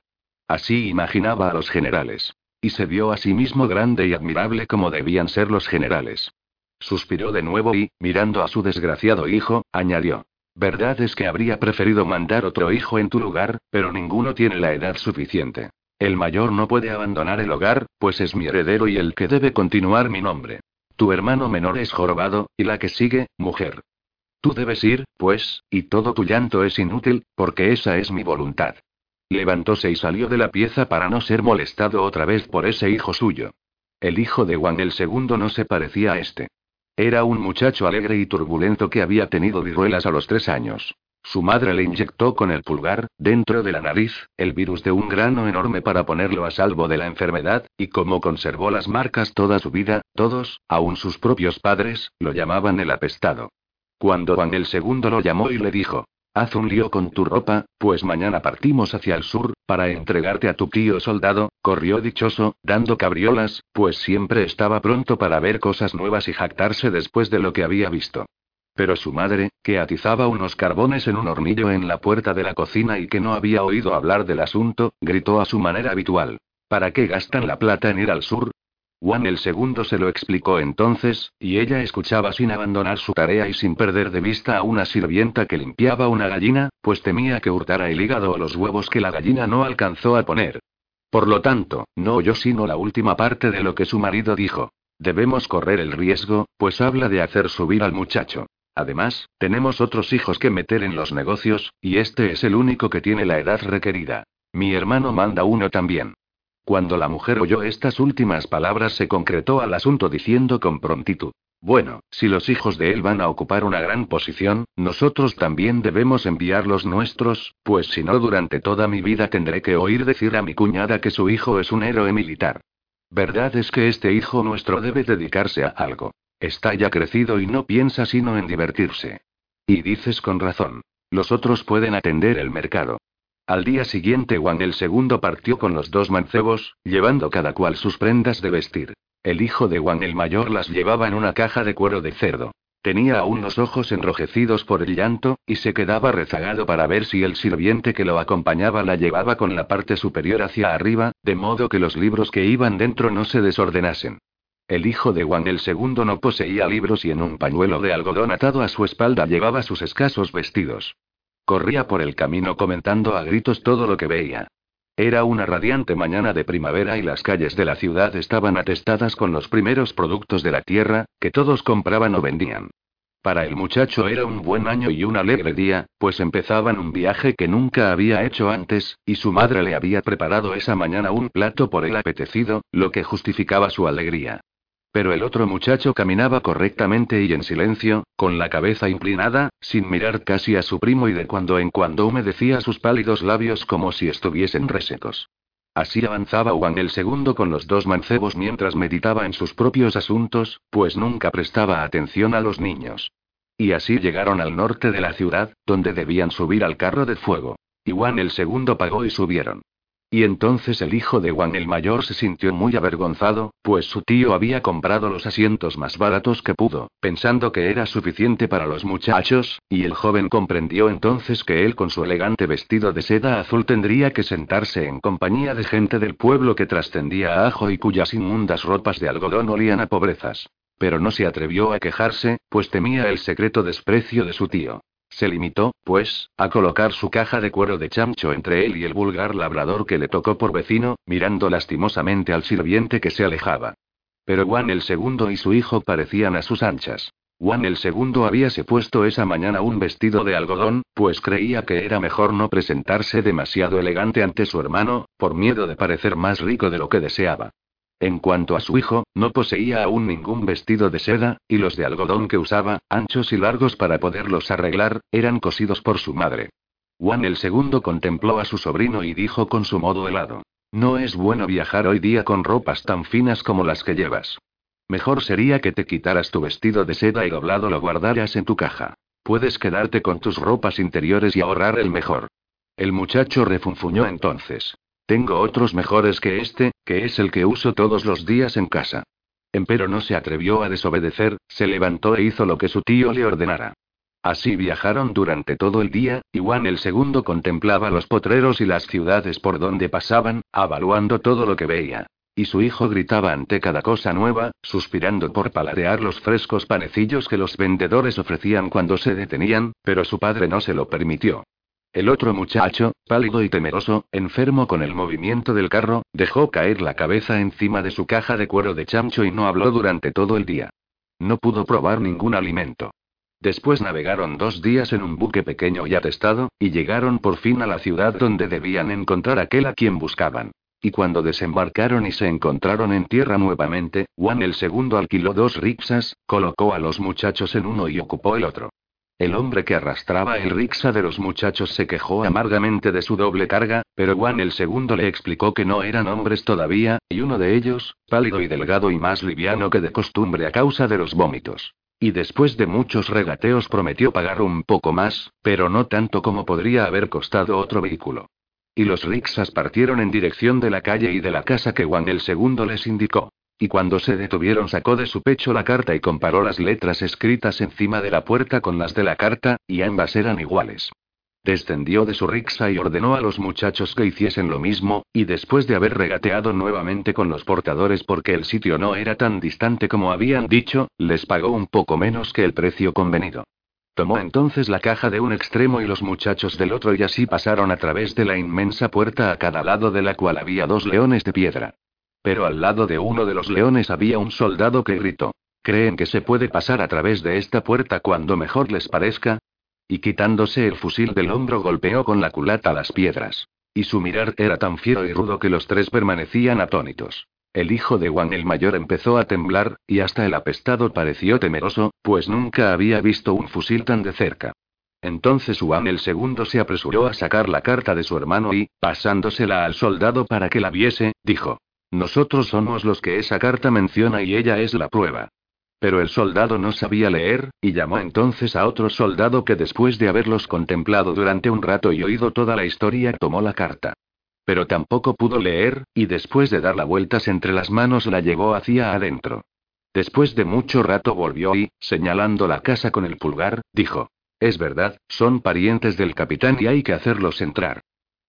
Así imaginaba a los generales. Y se vio a sí mismo grande y admirable como debían ser los generales. Suspiró de nuevo y, mirando a su desgraciado hijo, añadió. Verdad es que habría preferido mandar otro hijo en tu lugar, pero ninguno tiene la edad suficiente. El mayor no puede abandonar el hogar, pues es mi heredero y el que debe continuar mi nombre. Tu hermano menor es jorobado, y la que sigue, mujer. Tú debes ir, pues, y todo tu llanto es inútil, porque esa es mi voluntad. Levantóse y salió de la pieza para no ser molestado otra vez por ese hijo suyo. El hijo de Juan el segundo no se parecía a este. Era un muchacho alegre y turbulento que había tenido viruelas a los tres años. Su madre le inyectó con el pulgar, dentro de la nariz, el virus de un grano enorme para ponerlo a salvo de la enfermedad, y como conservó las marcas toda su vida, todos, aun sus propios padres, lo llamaban el apestado. Cuando Juan el segundo lo llamó y le dijo, Haz un lío con tu ropa, pues mañana partimos hacia el sur, para entregarte a tu tío soldado, corrió dichoso, dando cabriolas, pues siempre estaba pronto para ver cosas nuevas y jactarse después de lo que había visto. Pero su madre, que atizaba unos carbones en un hornillo en la puerta de la cocina y que no había oído hablar del asunto, gritó a su manera habitual. ¿Para qué gastan la plata en ir al sur? Juan el segundo se lo explicó entonces, y ella escuchaba sin abandonar su tarea y sin perder de vista a una sirvienta que limpiaba una gallina, pues temía que hurtara el hígado o los huevos que la gallina no alcanzó a poner. Por lo tanto, no oyó sino la última parte de lo que su marido dijo. Debemos correr el riesgo, pues habla de hacer subir al muchacho. Además, tenemos otros hijos que meter en los negocios, y este es el único que tiene la edad requerida. Mi hermano manda uno también. Cuando la mujer oyó estas últimas palabras se concretó al asunto diciendo con prontitud. Bueno, si los hijos de él van a ocupar una gran posición, nosotros también debemos enviar los nuestros, pues si no durante toda mi vida tendré que oír decir a mi cuñada que su hijo es un héroe militar. Verdad es que este hijo nuestro debe dedicarse a algo. Está ya crecido y no piensa sino en divertirse. Y dices con razón. Los otros pueden atender el mercado. Al día siguiente Juan el segundo partió con los dos mancebos, llevando cada cual sus prendas de vestir. El hijo de Juan el mayor las llevaba en una caja de cuero de cerdo. Tenía aún los ojos enrojecidos por el llanto, y se quedaba rezagado para ver si el sirviente que lo acompañaba la llevaba con la parte superior hacia arriba, de modo que los libros que iban dentro no se desordenasen. El hijo de Juan el segundo no poseía libros y en un pañuelo de algodón atado a su espalda llevaba sus escasos vestidos. Corría por el camino comentando a gritos todo lo que veía. Era una radiante mañana de primavera y las calles de la ciudad estaban atestadas con los primeros productos de la tierra, que todos compraban o vendían. Para el muchacho era un buen año y un alegre día, pues empezaban un viaje que nunca había hecho antes, y su madre le había preparado esa mañana un plato por él apetecido, lo que justificaba su alegría. Pero el otro muchacho caminaba correctamente y en silencio, con la cabeza inclinada, sin mirar casi a su primo y de cuando en cuando humedecía sus pálidos labios como si estuviesen resecos. Así avanzaba Juan el segundo con los dos mancebos mientras meditaba en sus propios asuntos, pues nunca prestaba atención a los niños. Y así llegaron al norte de la ciudad, donde debían subir al carro de fuego. Juan el segundo pagó y subieron. Y entonces el hijo de Juan el mayor se sintió muy avergonzado, pues su tío había comprado los asientos más baratos que pudo, pensando que era suficiente para los muchachos, y el joven comprendió entonces que él con su elegante vestido de seda azul tendría que sentarse en compañía de gente del pueblo que trascendía a ajo y cuyas inmundas ropas de algodón olían a pobrezas. Pero no se atrevió a quejarse, pues temía el secreto desprecio de su tío. Se limitó, pues, a colocar su caja de cuero de chancho entre él y el vulgar labrador que le tocó por vecino, mirando lastimosamente al sirviente que se alejaba. Pero Juan el segundo y su hijo parecían a sus anchas. Juan el segundo habíase puesto esa mañana un vestido de algodón, pues creía que era mejor no presentarse demasiado elegante ante su hermano, por miedo de parecer más rico de lo que deseaba. En cuanto a su hijo, no poseía aún ningún vestido de seda, y los de algodón que usaba, anchos y largos para poderlos arreglar, eran cosidos por su madre. Juan el segundo contempló a su sobrino y dijo con su modo helado. No es bueno viajar hoy día con ropas tan finas como las que llevas. Mejor sería que te quitaras tu vestido de seda y doblado lo guardaras en tu caja. Puedes quedarte con tus ropas interiores y ahorrar el mejor. El muchacho refunfuñó entonces. Tengo otros mejores que este, que es el que uso todos los días en casa. Empero no se atrevió a desobedecer, se levantó e hizo lo que su tío le ordenara. Así viajaron durante todo el día, y Juan el segundo contemplaba los potreros y las ciudades por donde pasaban, avaluando todo lo que veía. Y su hijo gritaba ante cada cosa nueva, suspirando por paladear los frescos panecillos que los vendedores ofrecían cuando se detenían, pero su padre no se lo permitió. El otro muchacho, pálido y temeroso, enfermo con el movimiento del carro, dejó caer la cabeza encima de su caja de cuero de chancho y no habló durante todo el día. No pudo probar ningún alimento. Después navegaron dos días en un buque pequeño y atestado, y llegaron por fin a la ciudad donde debían encontrar aquel a quien buscaban. Y cuando desembarcaron y se encontraron en tierra nuevamente, Juan el segundo alquiló dos rixas, colocó a los muchachos en uno y ocupó el otro. El hombre que arrastraba el rixa de los muchachos se quejó amargamente de su doble carga, pero Juan el segundo le explicó que no eran hombres todavía, y uno de ellos, pálido y delgado y más liviano que de costumbre a causa de los vómitos. y después de muchos regateos prometió pagar un poco más, pero no tanto como podría haber costado otro vehículo. Y los rixas partieron en dirección de la calle y de la casa que Juan el segundo les indicó. Y cuando se detuvieron sacó de su pecho la carta y comparó las letras escritas encima de la puerta con las de la carta, y ambas eran iguales. Descendió de su rixa y ordenó a los muchachos que hiciesen lo mismo, y después de haber regateado nuevamente con los portadores porque el sitio no era tan distante como habían dicho, les pagó un poco menos que el precio convenido. Tomó entonces la caja de un extremo y los muchachos del otro y así pasaron a través de la inmensa puerta a cada lado de la cual había dos leones de piedra. Pero al lado de uno de los leones había un soldado que gritó. ¿Creen que se puede pasar a través de esta puerta cuando mejor les parezca? Y quitándose el fusil del hombro golpeó con la culata las piedras. Y su mirar era tan fiero y rudo que los tres permanecían atónitos. El hijo de Juan el mayor empezó a temblar, y hasta el apestado pareció temeroso, pues nunca había visto un fusil tan de cerca. Entonces Juan el segundo se apresuró a sacar la carta de su hermano y, pasándosela al soldado para que la viese, dijo. Nosotros somos los que esa carta menciona y ella es la prueba. Pero el soldado no sabía leer, y llamó entonces a otro soldado que después de haberlos contemplado durante un rato y oído toda la historia tomó la carta. Pero tampoco pudo leer, y después de dar la vueltas entre las manos la llevó hacia adentro. Después de mucho rato volvió y, señalando la casa con el pulgar, dijo. Es verdad, son parientes del capitán y hay que hacerlos entrar.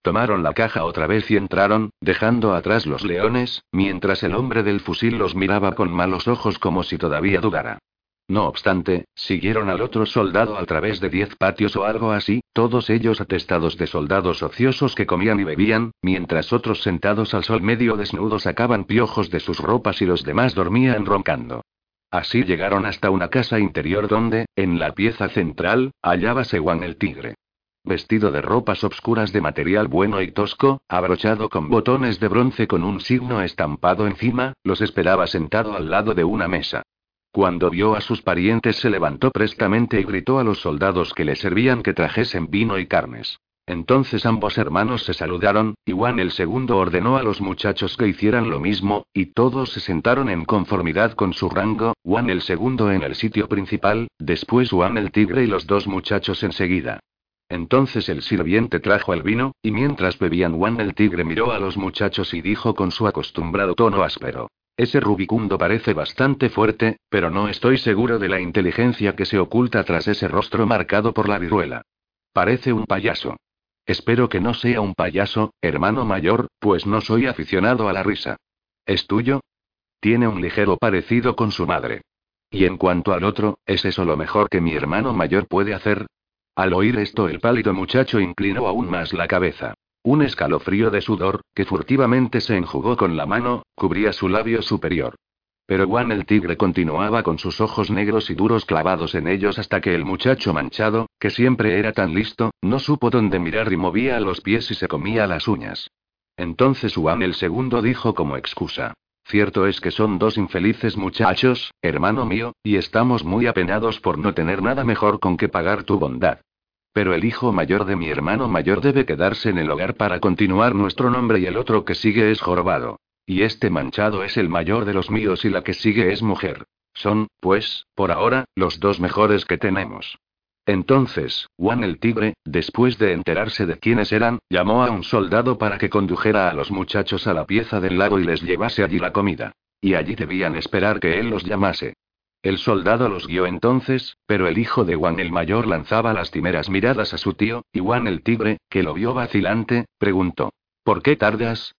Tomaron la caja otra vez y entraron, dejando atrás los leones, mientras el hombre del fusil los miraba con malos ojos como si todavía dudara. No obstante, siguieron al otro soldado a través de diez patios o algo así, todos ellos atestados de soldados ociosos que comían y bebían, mientras otros sentados al sol medio desnudos sacaban piojos de sus ropas y los demás dormían roncando. Así llegaron hasta una casa interior donde, en la pieza central, hallábase Juan el Tigre. Vestido de ropas obscuras de material bueno y tosco, abrochado con botones de bronce con un signo estampado encima, los esperaba sentado al lado de una mesa. Cuando vio a sus parientes se levantó prestamente y gritó a los soldados que le servían que trajesen vino y carnes. Entonces ambos hermanos se saludaron, y Juan el segundo ordenó a los muchachos que hicieran lo mismo, y todos se sentaron en conformidad con su rango, Juan el segundo en el sitio principal, después Juan el tigre y los dos muchachos enseguida. Entonces el sirviente trajo el vino, y mientras bebían Juan el tigre miró a los muchachos y dijo con su acostumbrado tono áspero. Ese rubicundo parece bastante fuerte, pero no estoy seguro de la inteligencia que se oculta tras ese rostro marcado por la viruela. Parece un payaso. Espero que no sea un payaso, hermano mayor, pues no soy aficionado a la risa. ¿Es tuyo? Tiene un ligero parecido con su madre. Y en cuanto al otro, ¿es eso lo mejor que mi hermano mayor puede hacer? Al oír esto el pálido muchacho inclinó aún más la cabeza. Un escalofrío de sudor, que furtivamente se enjugó con la mano, cubría su labio superior. Pero Juan el tigre continuaba con sus ojos negros y duros clavados en ellos hasta que el muchacho manchado, que siempre era tan listo, no supo dónde mirar y movía los pies y se comía las uñas. Entonces Juan el segundo dijo como excusa. Cierto es que son dos infelices muchachos, hermano mío, y estamos muy apenados por no tener nada mejor con que pagar tu bondad. Pero el hijo mayor de mi hermano mayor debe quedarse en el hogar para continuar nuestro nombre y el otro que sigue es jorobado. Y este manchado es el mayor de los míos y la que sigue es mujer. Son, pues, por ahora, los dos mejores que tenemos. Entonces, Juan el Tigre, después de enterarse de quiénes eran, llamó a un soldado para que condujera a los muchachos a la pieza del lago y les llevase allí la comida. Y allí debían esperar que él los llamase. El soldado los guió entonces, pero el hijo de Juan el mayor lanzaba lastimeras miradas a su tío, y Juan el tigre, que lo vio vacilante, preguntó. ¿Por qué tardas?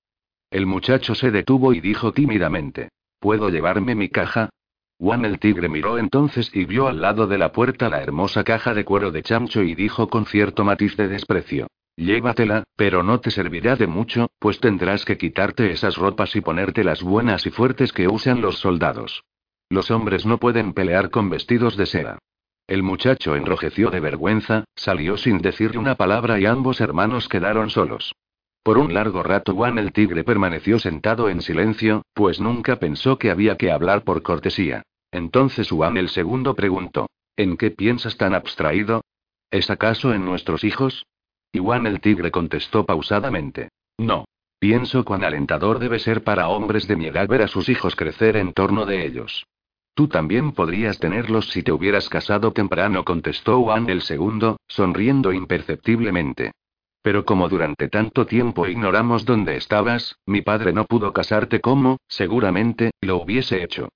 El muchacho se detuvo y dijo tímidamente. ¿Puedo llevarme mi caja? Juan el tigre miró entonces y vio al lado de la puerta la hermosa caja de cuero de chancho y dijo con cierto matiz de desprecio. Llévatela, pero no te servirá de mucho, pues tendrás que quitarte esas ropas y ponerte las buenas y fuertes que usan los soldados. Los hombres no pueden pelear con vestidos de seda. El muchacho enrojeció de vergüenza, salió sin decirle una palabra y ambos hermanos quedaron solos. Por un largo rato Juan el tigre permaneció sentado en silencio, pues nunca pensó que había que hablar por cortesía. Entonces Juan el segundo preguntó, ¿En qué piensas tan abstraído? ¿Es acaso en nuestros hijos? Y Juan el tigre contestó pausadamente, No. Pienso cuán alentador debe ser para hombres de mi edad ver a sus hijos crecer en torno de ellos. Tú también podrías tenerlos si te hubieras casado temprano, contestó Juan el segundo, sonriendo imperceptiblemente. Pero como durante tanto tiempo ignoramos dónde estabas, mi padre no pudo casarte como, seguramente, lo hubiese hecho.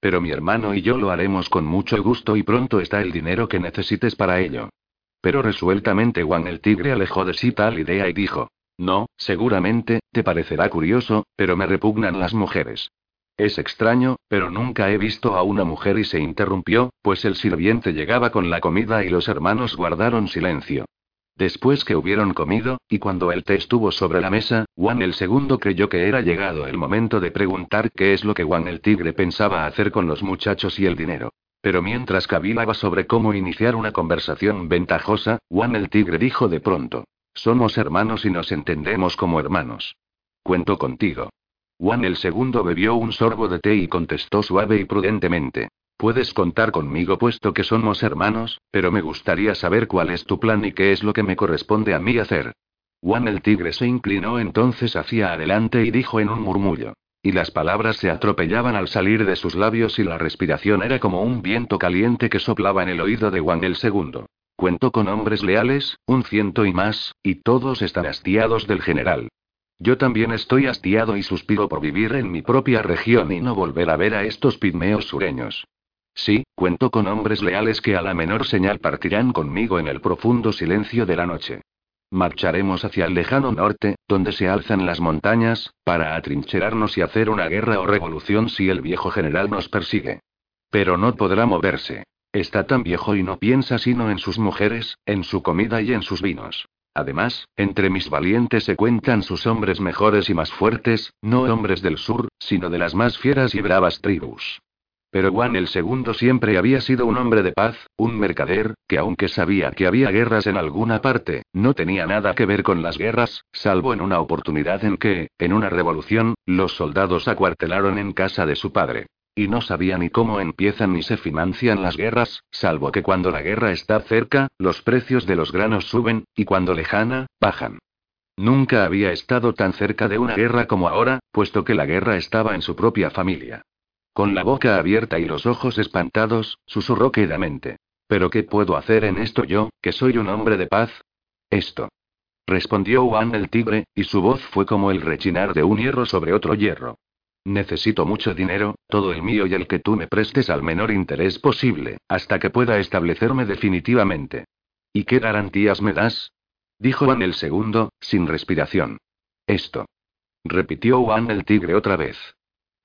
Pero mi hermano y yo lo haremos con mucho gusto y pronto está el dinero que necesites para ello. Pero resueltamente Juan el tigre alejó de sí tal idea y dijo, no, seguramente, te parecerá curioso, pero me repugnan las mujeres. Es extraño, pero nunca he visto a una mujer y se interrumpió, pues el sirviente llegaba con la comida y los hermanos guardaron silencio. Después que hubieron comido, y cuando el té estuvo sobre la mesa, Juan el segundo creyó que era llegado el momento de preguntar qué es lo que Juan el tigre pensaba hacer con los muchachos y el dinero. Pero mientras cavilaba sobre cómo iniciar una conversación ventajosa, Juan el tigre dijo de pronto: Somos hermanos y nos entendemos como hermanos. Cuento contigo. Juan el segundo bebió un sorbo de té y contestó suave y prudentemente. Puedes contar conmigo puesto que somos hermanos, pero me gustaría saber cuál es tu plan y qué es lo que me corresponde a mí hacer. Juan el tigre se inclinó entonces hacia adelante y dijo en un murmullo. Y las palabras se atropellaban al salir de sus labios y la respiración era como un viento caliente que soplaba en el oído de Juan el segundo. Cuento con hombres leales, un ciento y más, y todos están hastiados del general. Yo también estoy hastiado y suspiro por vivir en mi propia región y no volver a ver a estos pigmeos sureños. Sí, cuento con hombres leales que a la menor señal partirán conmigo en el profundo silencio de la noche. Marcharemos hacia el lejano norte, donde se alzan las montañas, para atrincherarnos y hacer una guerra o revolución si el viejo general nos persigue. Pero no podrá moverse. Está tan viejo y no piensa sino en sus mujeres, en su comida y en sus vinos. Además, entre mis valientes se cuentan sus hombres mejores y más fuertes, no hombres del sur, sino de las más fieras y bravas tribus. Pero Juan el segundo siempre había sido un hombre de paz, un mercader, que aunque sabía que había guerras en alguna parte, no tenía nada que ver con las guerras, salvo en una oportunidad en que, en una revolución, los soldados acuartelaron en casa de su padre. Y no sabía ni cómo empiezan ni se financian las guerras, salvo que cuando la guerra está cerca, los precios de los granos suben, y cuando lejana, bajan. Nunca había estado tan cerca de una guerra como ahora, puesto que la guerra estaba en su propia familia. Con la boca abierta y los ojos espantados, susurró quedamente. ¿Pero qué puedo hacer en esto yo, que soy un hombre de paz? Esto. Respondió Juan el tigre, y su voz fue como el rechinar de un hierro sobre otro hierro. Necesito mucho dinero, todo el mío y el que tú me prestes al menor interés posible, hasta que pueda establecerme definitivamente. ¿Y qué garantías me das? Dijo Juan el segundo, sin respiración. Esto. Repitió Juan el tigre otra vez.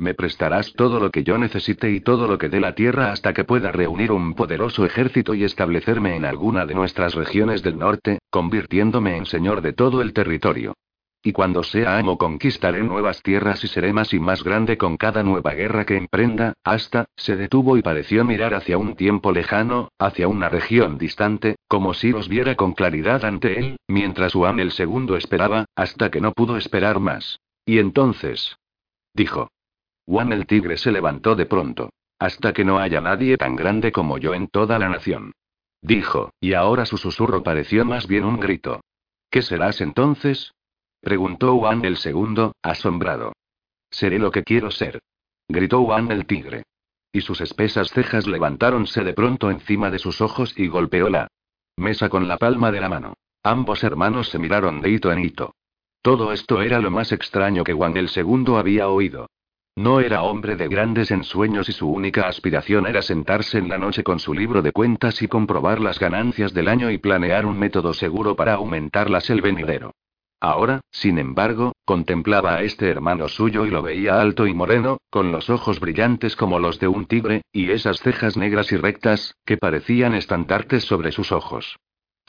Me prestarás todo lo que yo necesite y todo lo que dé la tierra hasta que pueda reunir un poderoso ejército y establecerme en alguna de nuestras regiones del norte, convirtiéndome en señor de todo el territorio. Y cuando sea amo conquistaré nuevas tierras y seré más y más grande con cada nueva guerra que emprenda, hasta, se detuvo y pareció mirar hacia un tiempo lejano, hacia una región distante, como si los viera con claridad ante él, mientras Juan el segundo esperaba, hasta que no pudo esperar más. Y entonces. Dijo. Juan el tigre se levantó de pronto. Hasta que no haya nadie tan grande como yo en toda la nación. Dijo, y ahora su susurro pareció más bien un grito. ¿Qué serás entonces? Preguntó Juan el segundo, asombrado. Seré lo que quiero ser. Gritó Juan el tigre. Y sus espesas cejas levantáronse de pronto encima de sus ojos y golpeó la mesa con la palma de la mano. Ambos hermanos se miraron de hito en hito. Todo esto era lo más extraño que Juan el segundo había oído. No era hombre de grandes ensueños y su única aspiración era sentarse en la noche con su libro de cuentas y comprobar las ganancias del año y planear un método seguro para aumentarlas el venidero. Ahora, sin embargo, contemplaba a este hermano suyo y lo veía alto y moreno, con los ojos brillantes como los de un tigre, y esas cejas negras y rectas, que parecían estandartes sobre sus ojos.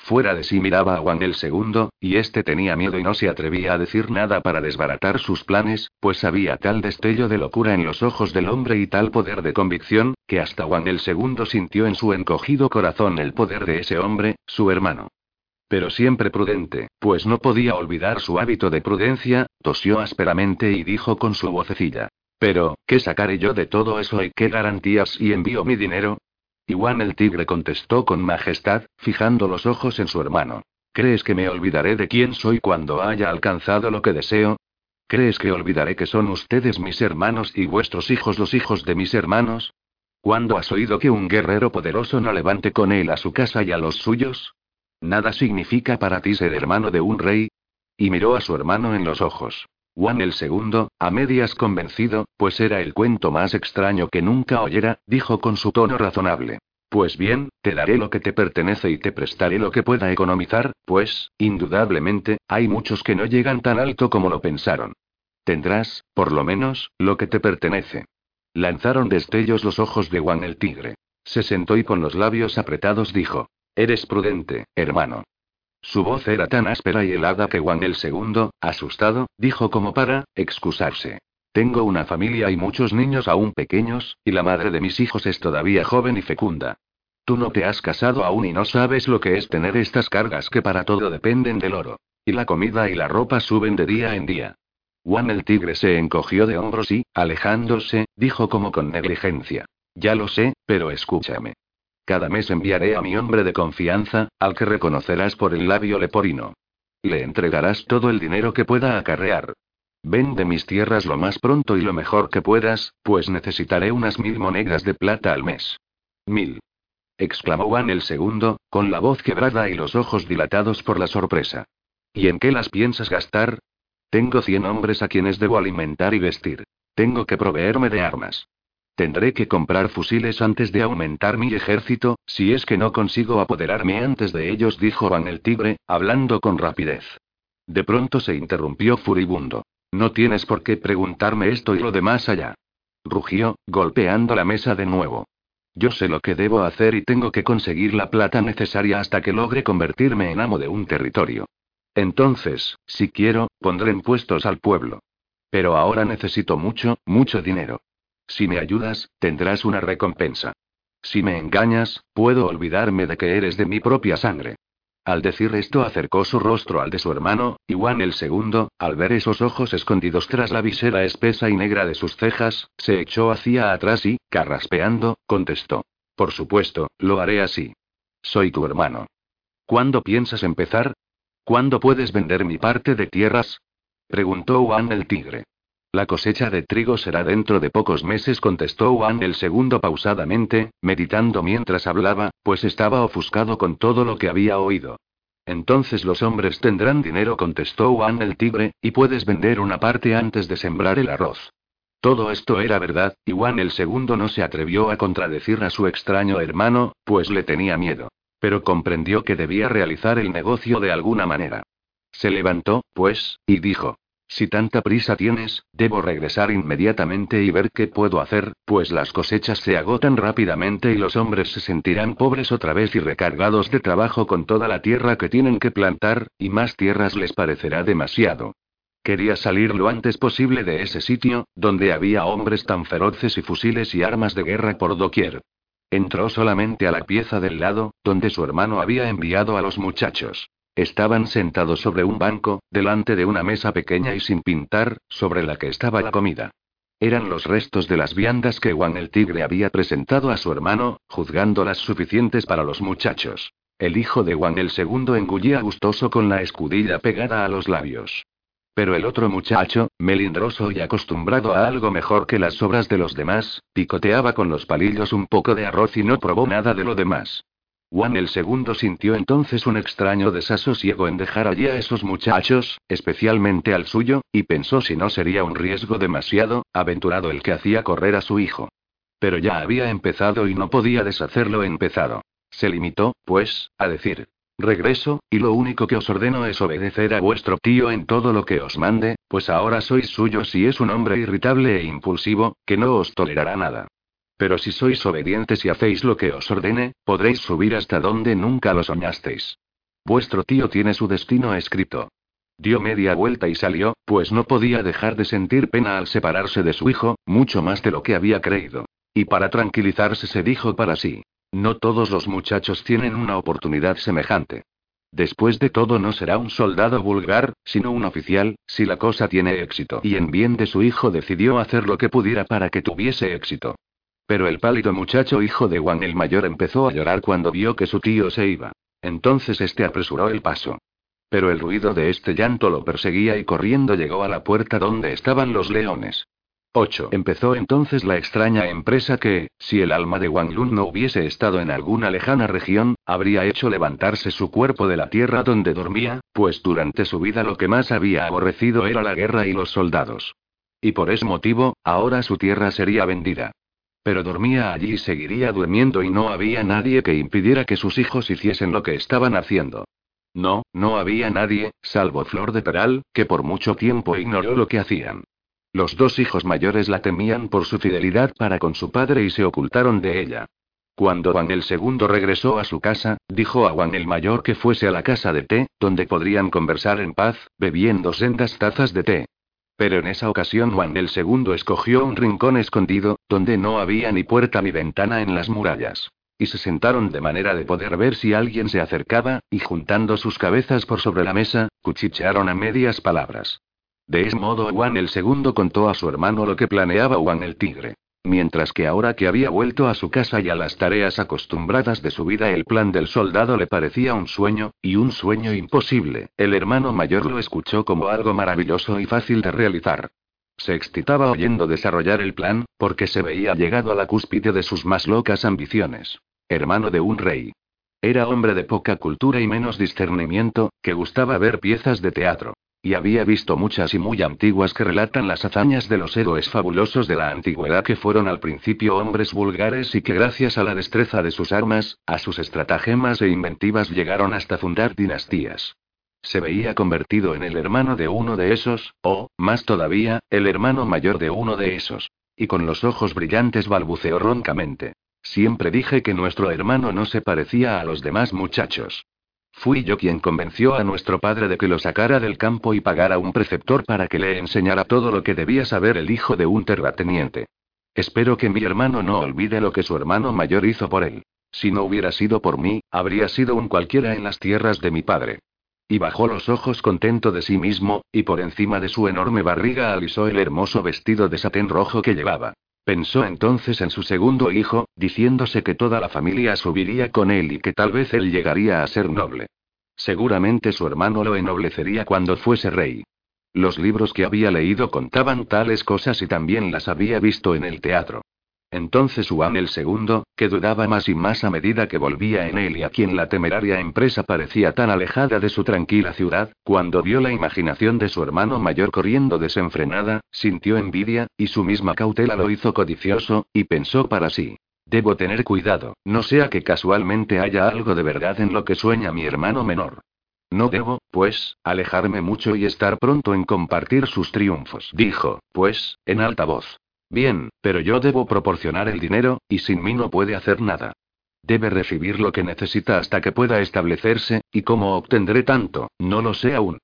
Fuera de sí miraba a Juan el segundo, y este tenía miedo y no se atrevía a decir nada para desbaratar sus planes, pues había tal destello de locura en los ojos del hombre y tal poder de convicción, que hasta Juan el segundo sintió en su encogido corazón el poder de ese hombre, su hermano pero siempre prudente, pues no podía olvidar su hábito de prudencia, tosió ásperamente y dijo con su vocecilla. Pero, ¿qué sacaré yo de todo eso y qué garantías y envío mi dinero? Juan el tigre contestó con majestad, fijando los ojos en su hermano. ¿Crees que me olvidaré de quién soy cuando haya alcanzado lo que deseo? ¿Crees que olvidaré que son ustedes mis hermanos y vuestros hijos los hijos de mis hermanos? ¿Cuándo has oído que un guerrero poderoso no levante con él a su casa y a los suyos? ¿Nada significa para ti ser hermano de un rey? Y miró a su hermano en los ojos. Juan el segundo, a medias convencido, pues era el cuento más extraño que nunca oyera, dijo con su tono razonable. Pues bien, te daré lo que te pertenece y te prestaré lo que pueda economizar, pues, indudablemente, hay muchos que no llegan tan alto como lo pensaron. Tendrás, por lo menos, lo que te pertenece. Lanzaron destellos los ojos de Juan el tigre. Se sentó y con los labios apretados dijo. Eres prudente, hermano. Su voz era tan áspera y helada que Juan el segundo, asustado, dijo como para, excusarse. Tengo una familia y muchos niños aún pequeños, y la madre de mis hijos es todavía joven y fecunda. Tú no te has casado aún y no sabes lo que es tener estas cargas que para todo dependen del oro. Y la comida y la ropa suben de día en día. Juan el tigre se encogió de hombros y, alejándose, dijo como con negligencia. Ya lo sé, pero escúchame. Cada mes enviaré a mi hombre de confianza, al que reconocerás por el labio leporino. Le entregarás todo el dinero que pueda acarrear. Vende mis tierras lo más pronto y lo mejor que puedas, pues necesitaré unas mil monedas de plata al mes. Mil. exclamó Juan el segundo, con la voz quebrada y los ojos dilatados por la sorpresa. ¿Y en qué las piensas gastar? Tengo cien hombres a quienes debo alimentar y vestir. Tengo que proveerme de armas. Tendré que comprar fusiles antes de aumentar mi ejército, si es que no consigo apoderarme antes de ellos, dijo Van el Tigre, hablando con rapidez. De pronto se interrumpió furibundo. No tienes por qué preguntarme esto y lo demás allá. Rugió, golpeando la mesa de nuevo. Yo sé lo que debo hacer y tengo que conseguir la plata necesaria hasta que logre convertirme en amo de un territorio. Entonces, si quiero, pondré impuestos al pueblo. Pero ahora necesito mucho, mucho dinero. Si me ayudas, tendrás una recompensa. Si me engañas, puedo olvidarme de que eres de mi propia sangre. Al decir esto acercó su rostro al de su hermano, y Juan el segundo, al ver esos ojos escondidos tras la visera espesa y negra de sus cejas, se echó hacia atrás y, carraspeando, contestó. Por supuesto, lo haré así. Soy tu hermano. ¿Cuándo piensas empezar? ¿Cuándo puedes vender mi parte de tierras? preguntó Juan el tigre. La cosecha de trigo será dentro de pocos meses, contestó Juan el segundo pausadamente, meditando mientras hablaba, pues estaba ofuscado con todo lo que había oído. Entonces los hombres tendrán dinero, contestó Juan el tigre, y puedes vender una parte antes de sembrar el arroz. Todo esto era verdad, y Juan el segundo no se atrevió a contradecir a su extraño hermano, pues le tenía miedo. Pero comprendió que debía realizar el negocio de alguna manera. Se levantó, pues, y dijo. Si tanta prisa tienes, debo regresar inmediatamente y ver qué puedo hacer, pues las cosechas se agotan rápidamente y los hombres se sentirán pobres otra vez y recargados de trabajo con toda la tierra que tienen que plantar, y más tierras les parecerá demasiado. Quería salir lo antes posible de ese sitio, donde había hombres tan feroces y fusiles y armas de guerra por doquier. Entró solamente a la pieza del lado, donde su hermano había enviado a los muchachos. Estaban sentados sobre un banco, delante de una mesa pequeña y sin pintar, sobre la que estaba la comida. Eran los restos de las viandas que Juan el Tigre había presentado a su hermano, juzgándolas suficientes para los muchachos. El hijo de Juan el segundo engullía gustoso con la escudilla pegada a los labios. Pero el otro muchacho, melindroso y acostumbrado a algo mejor que las sobras de los demás, picoteaba con los palillos un poco de arroz y no probó nada de lo demás. Juan el segundo sintió entonces un extraño desasosiego en dejar allí a esos muchachos, especialmente al suyo, y pensó si no sería un riesgo demasiado aventurado el que hacía correr a su hijo. Pero ya había empezado y no podía deshacer lo empezado. Se limitó, pues, a decir, Regreso, y lo único que os ordeno es obedecer a vuestro tío en todo lo que os mande, pues ahora sois suyos si es un hombre irritable e impulsivo, que no os tolerará nada. Pero si sois obedientes y hacéis lo que os ordene, podréis subir hasta donde nunca lo soñasteis. Vuestro tío tiene su destino escrito. Dio media vuelta y salió, pues no podía dejar de sentir pena al separarse de su hijo, mucho más de lo que había creído. Y para tranquilizarse se dijo para sí. No todos los muchachos tienen una oportunidad semejante. Después de todo no será un soldado vulgar, sino un oficial, si la cosa tiene éxito. Y en bien de su hijo decidió hacer lo que pudiera para que tuviese éxito. Pero el pálido muchacho hijo de Juan el mayor empezó a llorar cuando vio que su tío se iba. Entonces este apresuró el paso. Pero el ruido de este llanto lo perseguía y corriendo llegó a la puerta donde estaban los leones. 8. Empezó entonces la extraña empresa que, si el alma de Wang Lun no hubiese estado en alguna lejana región, habría hecho levantarse su cuerpo de la tierra donde dormía, pues durante su vida lo que más había aborrecido era la guerra y los soldados. Y por ese motivo, ahora su tierra sería vendida. Pero dormía allí y seguiría durmiendo y no había nadie que impidiera que sus hijos hiciesen lo que estaban haciendo. No, no había nadie, salvo Flor de Peral, que por mucho tiempo ignoró lo que hacían. Los dos hijos mayores la temían por su fidelidad para con su padre y se ocultaron de ella. Cuando Juan el segundo regresó a su casa, dijo a Juan el mayor que fuese a la casa de té, donde podrían conversar en paz, bebiendo sendas tazas de té. Pero en esa ocasión Juan el segundo escogió un rincón escondido, donde no había ni puerta ni ventana en las murallas. Y se sentaron de manera de poder ver si alguien se acercaba, y juntando sus cabezas por sobre la mesa, cuchichearon a medias palabras. De ese modo Juan el segundo contó a su hermano lo que planeaba Juan el tigre. Mientras que ahora que había vuelto a su casa y a las tareas acostumbradas de su vida el plan del soldado le parecía un sueño, y un sueño imposible, el hermano mayor lo escuchó como algo maravilloso y fácil de realizar. Se excitaba oyendo desarrollar el plan, porque se veía llegado a la cúspide de sus más locas ambiciones. Hermano de un rey. Era hombre de poca cultura y menos discernimiento, que gustaba ver piezas de teatro. Y había visto muchas y muy antiguas que relatan las hazañas de los héroes fabulosos de la antigüedad que fueron al principio hombres vulgares y que gracias a la destreza de sus armas, a sus estratagemas e inventivas llegaron hasta fundar dinastías. Se veía convertido en el hermano de uno de esos, o, más todavía, el hermano mayor de uno de esos. Y con los ojos brillantes balbuceó roncamente. Siempre dije que nuestro hermano no se parecía a los demás muchachos. Fui yo quien convenció a nuestro padre de que lo sacara del campo y pagara un preceptor para que le enseñara todo lo que debía saber el hijo de un terrateniente. Espero que mi hermano no olvide lo que su hermano mayor hizo por él. Si no hubiera sido por mí, habría sido un cualquiera en las tierras de mi padre. Y bajó los ojos contento de sí mismo, y por encima de su enorme barriga alisó el hermoso vestido de satén rojo que llevaba. Pensó entonces en su segundo hijo, diciéndose que toda la familia subiría con él y que tal vez él llegaría a ser noble. Seguramente su hermano lo ennoblecería cuando fuese rey. Los libros que había leído contaban tales cosas y también las había visto en el teatro. Entonces Juan el segundo, que dudaba más y más a medida que volvía en él y a quien la temeraria empresa parecía tan alejada de su tranquila ciudad, cuando vio la imaginación de su hermano mayor corriendo desenfrenada, sintió envidia, y su misma cautela lo hizo codicioso, y pensó para sí. Debo tener cuidado, no sea que casualmente haya algo de verdad en lo que sueña mi hermano menor. No debo, pues, alejarme mucho y estar pronto en compartir sus triunfos, dijo, pues, en alta voz. Bien, pero yo debo proporcionar el dinero, y sin mí no puede hacer nada. Debe recibir lo que necesita hasta que pueda establecerse, y cómo obtendré tanto, no lo sé aún.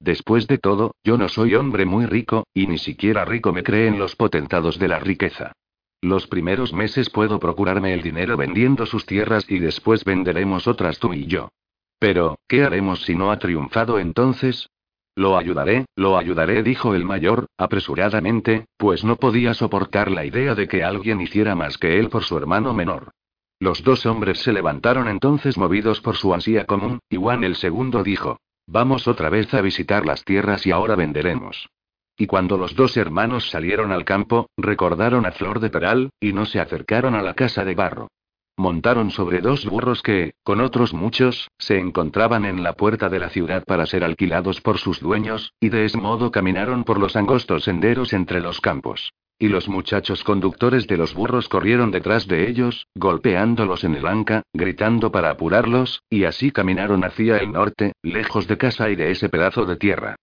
Después de todo, yo no soy hombre muy rico, y ni siquiera rico me creen los potentados de la riqueza. Los primeros meses puedo procurarme el dinero vendiendo sus tierras y después venderemos otras tú y yo. Pero, ¿qué haremos si no ha triunfado entonces? Lo ayudaré, lo ayudaré, dijo el mayor, apresuradamente, pues no podía soportar la idea de que alguien hiciera más que él por su hermano menor. Los dos hombres se levantaron entonces movidos por su ansia común, y Juan el segundo dijo, Vamos otra vez a visitar las tierras y ahora venderemos. Y cuando los dos hermanos salieron al campo, recordaron a Flor de Peral, y no se acercaron a la casa de barro. Montaron sobre dos burros que, con otros muchos, se encontraban en la puerta de la ciudad para ser alquilados por sus dueños, y de ese modo caminaron por los angostos senderos entre los campos. Y los muchachos conductores de los burros corrieron detrás de ellos, golpeándolos en el anca, gritando para apurarlos, y así caminaron hacia el norte, lejos de casa y de ese pedazo de tierra.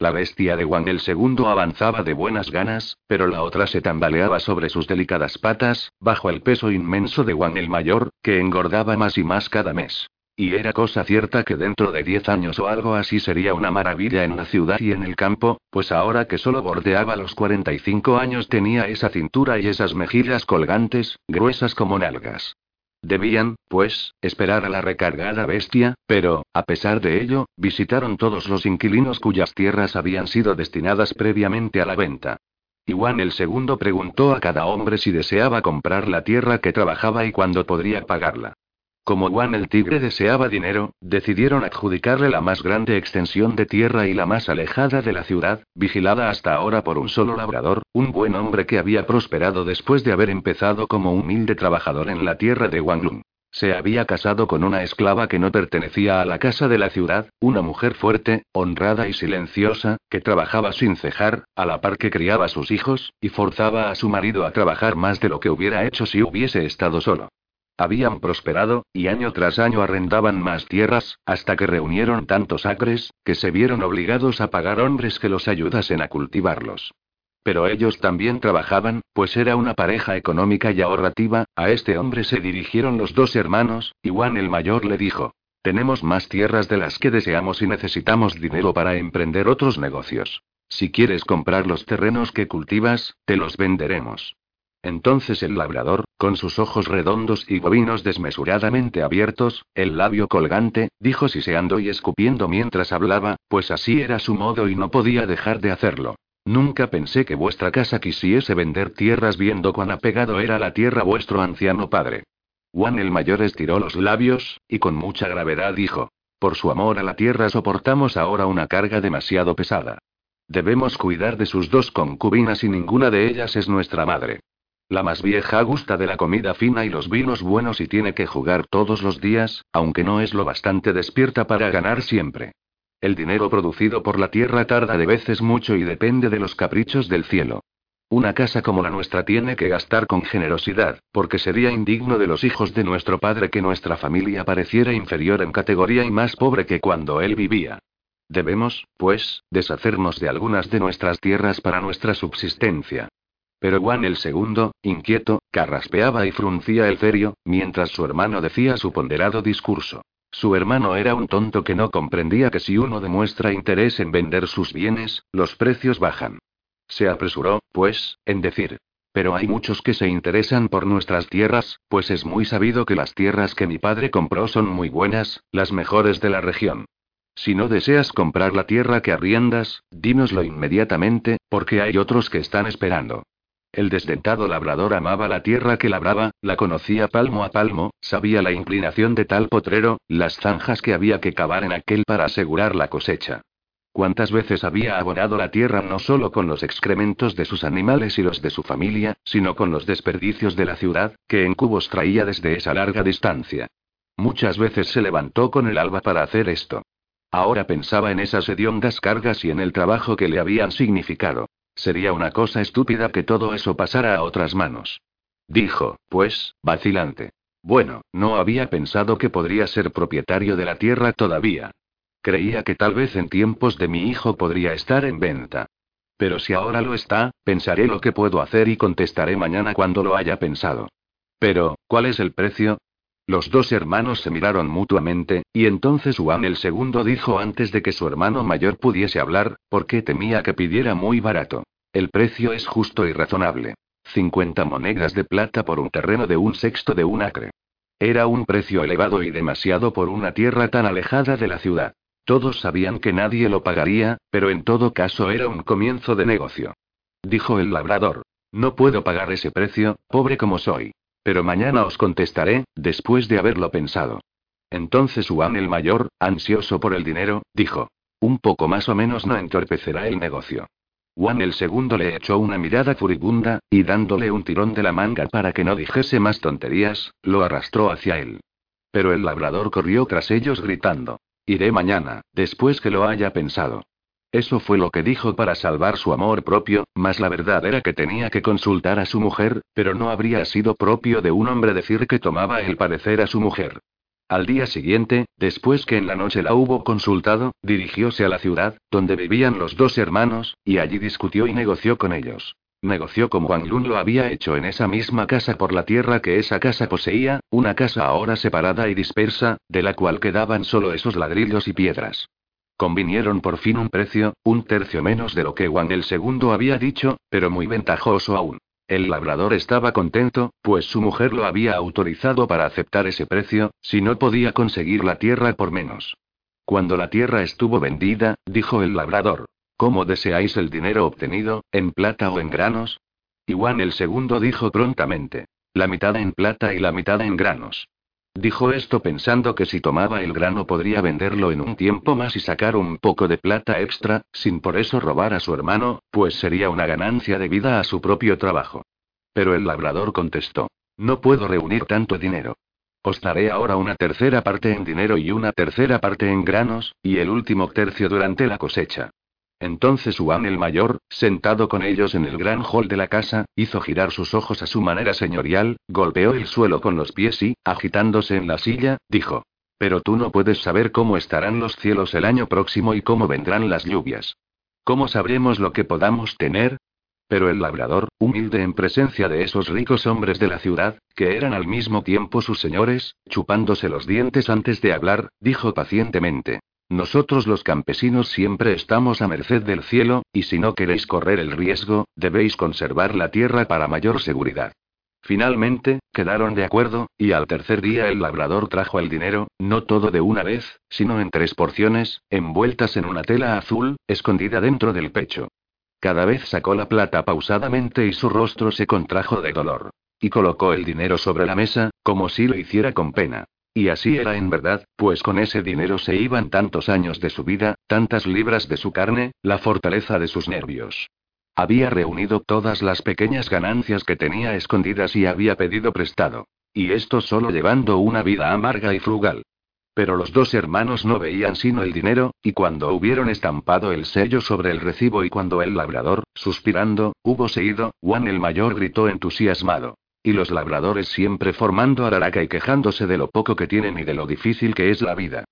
La bestia de Juan el segundo avanzaba de buenas ganas, pero la otra se tambaleaba sobre sus delicadas patas, bajo el peso inmenso de Juan el mayor, que engordaba más y más cada mes. Y era cosa cierta que dentro de diez años o algo así sería una maravilla en la ciudad y en el campo, pues ahora que solo bordeaba los 45 años tenía esa cintura y esas mejillas colgantes, gruesas como nalgas. Debían, pues, esperar a la recargada bestia, pero, a pesar de ello, visitaron todos los inquilinos cuyas tierras habían sido destinadas previamente a la venta. Juan el segundo preguntó a cada hombre si deseaba comprar la tierra que trabajaba y cuándo podría pagarla. Como Juan el Tigre deseaba dinero, decidieron adjudicarle la más grande extensión de tierra y la más alejada de la ciudad, vigilada hasta ahora por un solo labrador, un buen hombre que había prosperado después de haber empezado como humilde trabajador en la tierra de Wanglun. Se había casado con una esclava que no pertenecía a la casa de la ciudad, una mujer fuerte, honrada y silenciosa, que trabajaba sin cejar, a la par que criaba sus hijos, y forzaba a su marido a trabajar más de lo que hubiera hecho si hubiese estado solo. Habían prosperado, y año tras año arrendaban más tierras, hasta que reunieron tantos acres, que se vieron obligados a pagar hombres que los ayudasen a cultivarlos. Pero ellos también trabajaban, pues era una pareja económica y ahorrativa, a este hombre se dirigieron los dos hermanos, y Juan el mayor le dijo, tenemos más tierras de las que deseamos y necesitamos dinero para emprender otros negocios. Si quieres comprar los terrenos que cultivas, te los venderemos. Entonces el labrador, con sus ojos redondos y bovinos desmesuradamente abiertos, el labio colgante, dijo siseando y escupiendo mientras hablaba, pues así era su modo y no podía dejar de hacerlo. Nunca pensé que vuestra casa quisiese vender tierras viendo cuán apegado era la tierra vuestro anciano padre. Juan el mayor estiró los labios, y con mucha gravedad dijo, por su amor a la tierra soportamos ahora una carga demasiado pesada. Debemos cuidar de sus dos concubinas y ninguna de ellas es nuestra madre. La más vieja gusta de la comida fina y los vinos buenos y tiene que jugar todos los días, aunque no es lo bastante despierta para ganar siempre. El dinero producido por la tierra tarda de veces mucho y depende de los caprichos del cielo. Una casa como la nuestra tiene que gastar con generosidad, porque sería indigno de los hijos de nuestro padre que nuestra familia pareciera inferior en categoría y más pobre que cuando él vivía. Debemos, pues, deshacernos de algunas de nuestras tierras para nuestra subsistencia. Pero Juan el segundo, inquieto, carraspeaba y fruncía el cerio, mientras su hermano decía su ponderado discurso. Su hermano era un tonto que no comprendía que si uno demuestra interés en vender sus bienes, los precios bajan. Se apresuró, pues, en decir. Pero hay muchos que se interesan por nuestras tierras, pues es muy sabido que las tierras que mi padre compró son muy buenas, las mejores de la región. Si no deseas comprar la tierra que arriendas, dínoslo inmediatamente, porque hay otros que están esperando. El desdentado labrador amaba la tierra que labraba, la conocía palmo a palmo, sabía la inclinación de tal potrero, las zanjas que había que cavar en aquel para asegurar la cosecha. Cuántas veces había abonado la tierra no solo con los excrementos de sus animales y los de su familia, sino con los desperdicios de la ciudad, que en cubos traía desde esa larga distancia. Muchas veces se levantó con el alba para hacer esto. Ahora pensaba en esas hediondas cargas y en el trabajo que le habían significado. Sería una cosa estúpida que todo eso pasara a otras manos. Dijo, pues, vacilante. Bueno, no había pensado que podría ser propietario de la tierra todavía. Creía que tal vez en tiempos de mi hijo podría estar en venta. Pero si ahora lo está, pensaré lo que puedo hacer y contestaré mañana cuando lo haya pensado. Pero, ¿cuál es el precio? Los dos hermanos se miraron mutuamente, y entonces Juan el segundo dijo antes de que su hermano mayor pudiese hablar, porque temía que pidiera muy barato. El precio es justo y razonable. 50 monedas de plata por un terreno de un sexto de un acre. Era un precio elevado y demasiado por una tierra tan alejada de la ciudad. Todos sabían que nadie lo pagaría, pero en todo caso era un comienzo de negocio. Dijo el labrador. No puedo pagar ese precio, pobre como soy. Pero mañana os contestaré, después de haberlo pensado. Entonces Juan el mayor, ansioso por el dinero, dijo. Un poco más o menos no entorpecerá el negocio. Juan el segundo le echó una mirada furibunda, y dándole un tirón de la manga para que no dijese más tonterías, lo arrastró hacia él. Pero el labrador corrió tras ellos gritando. Iré mañana, después que lo haya pensado. Eso fue lo que dijo para salvar su amor propio, mas la verdad era que tenía que consultar a su mujer, pero no habría sido propio de un hombre decir que tomaba el parecer a su mujer. Al día siguiente, después que en la noche la hubo consultado, dirigióse a la ciudad, donde vivían los dos hermanos, y allí discutió y negoció con ellos. Negoció como Wang Lun lo había hecho en esa misma casa por la tierra que esa casa poseía, una casa ahora separada y dispersa, de la cual quedaban solo esos ladrillos y piedras. Convinieron por fin un precio, un tercio menos de lo que Juan el segundo había dicho, pero muy ventajoso aún. El labrador estaba contento, pues su mujer lo había autorizado para aceptar ese precio, si no podía conseguir la tierra por menos. Cuando la tierra estuvo vendida, dijo el labrador, ¿cómo deseáis el dinero obtenido, en plata o en granos? Y Juan el segundo dijo prontamente, la mitad en plata y la mitad en granos. Dijo esto pensando que si tomaba el grano podría venderlo en un tiempo más y sacar un poco de plata extra, sin por eso robar a su hermano, pues sería una ganancia debida a su propio trabajo. Pero el labrador contestó. No puedo reunir tanto dinero. Os daré ahora una tercera parte en dinero y una tercera parte en granos, y el último tercio durante la cosecha. Entonces Juan el mayor, sentado con ellos en el gran hall de la casa, hizo girar sus ojos a su manera señorial, golpeó el suelo con los pies y, agitándose en la silla, dijo. Pero tú no puedes saber cómo estarán los cielos el año próximo y cómo vendrán las lluvias. ¿Cómo sabremos lo que podamos tener? Pero el labrador, humilde en presencia de esos ricos hombres de la ciudad, que eran al mismo tiempo sus señores, chupándose los dientes antes de hablar, dijo pacientemente. Nosotros los campesinos siempre estamos a merced del cielo, y si no queréis correr el riesgo, debéis conservar la tierra para mayor seguridad. Finalmente, quedaron de acuerdo, y al tercer día el labrador trajo el dinero, no todo de una vez, sino en tres porciones, envueltas en una tela azul, escondida dentro del pecho. Cada vez sacó la plata pausadamente y su rostro se contrajo de dolor. Y colocó el dinero sobre la mesa, como si lo hiciera con pena. Y así era en verdad, pues con ese dinero se iban tantos años de su vida, tantas libras de su carne, la fortaleza de sus nervios. Había reunido todas las pequeñas ganancias que tenía escondidas y había pedido prestado. Y esto solo llevando una vida amarga y frugal. Pero los dos hermanos no veían sino el dinero, y cuando hubieron estampado el sello sobre el recibo y cuando el labrador, suspirando, hubo seguido, Juan el mayor gritó entusiasmado. Y los labradores siempre formando araraca y quejándose de lo poco que tienen y de lo difícil que es la vida.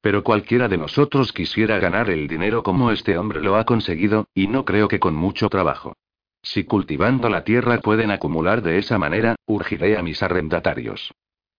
Pero cualquiera de nosotros quisiera ganar el dinero como este hombre lo ha conseguido, y no creo que con mucho trabajo. Si cultivando la tierra pueden acumular de esa manera, urgiré a mis arrendatarios.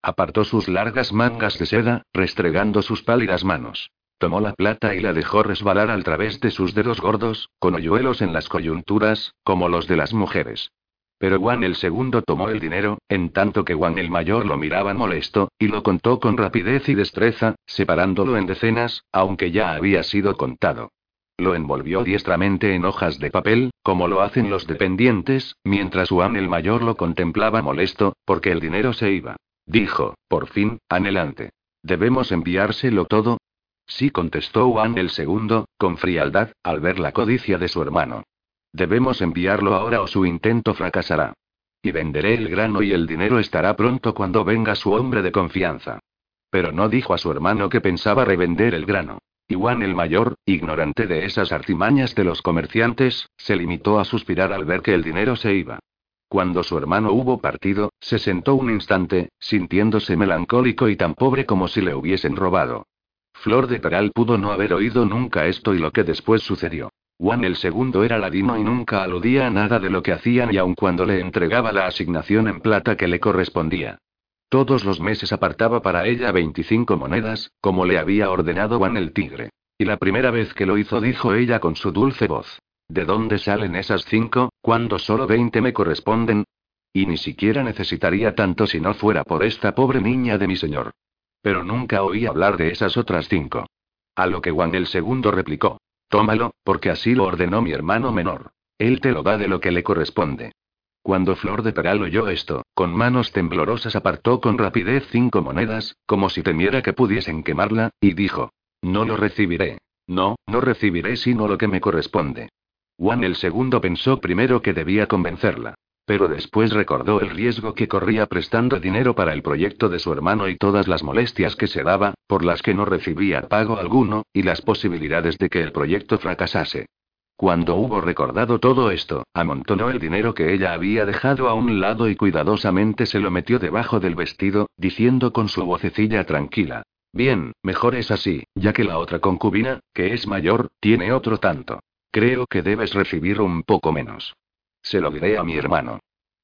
Apartó sus largas mangas de seda, restregando sus pálidas manos. Tomó la plata y la dejó resbalar al través de sus dedos gordos, con hoyuelos en las coyunturas, como los de las mujeres. Pero Juan el segundo tomó el dinero, en tanto que Juan el mayor lo miraba molesto, y lo contó con rapidez y destreza, separándolo en decenas, aunque ya había sido contado. Lo envolvió diestramente en hojas de papel, como lo hacen los dependientes, mientras Juan el mayor lo contemplaba molesto, porque el dinero se iba. Dijo, por fin, anhelante. ¿Debemos enviárselo todo? Sí, contestó Juan el segundo, con frialdad, al ver la codicia de su hermano. Debemos enviarlo ahora o su intento fracasará. Y venderé el grano y el dinero estará pronto cuando venga su hombre de confianza. Pero no dijo a su hermano que pensaba revender el grano. Juan el mayor, ignorante de esas artimañas de los comerciantes, se limitó a suspirar al ver que el dinero se iba. Cuando su hermano hubo partido, se sentó un instante, sintiéndose melancólico y tan pobre como si le hubiesen robado. Flor de Peral pudo no haber oído nunca esto y lo que después sucedió. Juan el segundo era ladino y nunca aludía a nada de lo que hacían y aun cuando le entregaba la asignación en plata que le correspondía. Todos los meses apartaba para ella 25 monedas, como le había ordenado Juan el tigre. Y la primera vez que lo hizo dijo ella con su dulce voz. ¿De dónde salen esas cinco, cuando solo 20 me corresponden? Y ni siquiera necesitaría tanto si no fuera por esta pobre niña de mi señor. Pero nunca oí hablar de esas otras cinco. A lo que Juan el segundo replicó. Tómalo, porque así lo ordenó mi hermano menor. Él te lo da de lo que le corresponde. Cuando Flor de Peral oyó esto, con manos temblorosas apartó con rapidez cinco monedas, como si temiera que pudiesen quemarla, y dijo: No lo recibiré. No, no recibiré sino lo que me corresponde. Juan el segundo pensó primero que debía convencerla. Pero después recordó el riesgo que corría prestando dinero para el proyecto de su hermano y todas las molestias que se daba, por las que no recibía pago alguno, y las posibilidades de que el proyecto fracasase. Cuando hubo recordado todo esto, amontonó el dinero que ella había dejado a un lado y cuidadosamente se lo metió debajo del vestido, diciendo con su vocecilla tranquila. Bien, mejor es así, ya que la otra concubina, que es mayor, tiene otro tanto. Creo que debes recibir un poco menos. Se lo diré a mi hermano.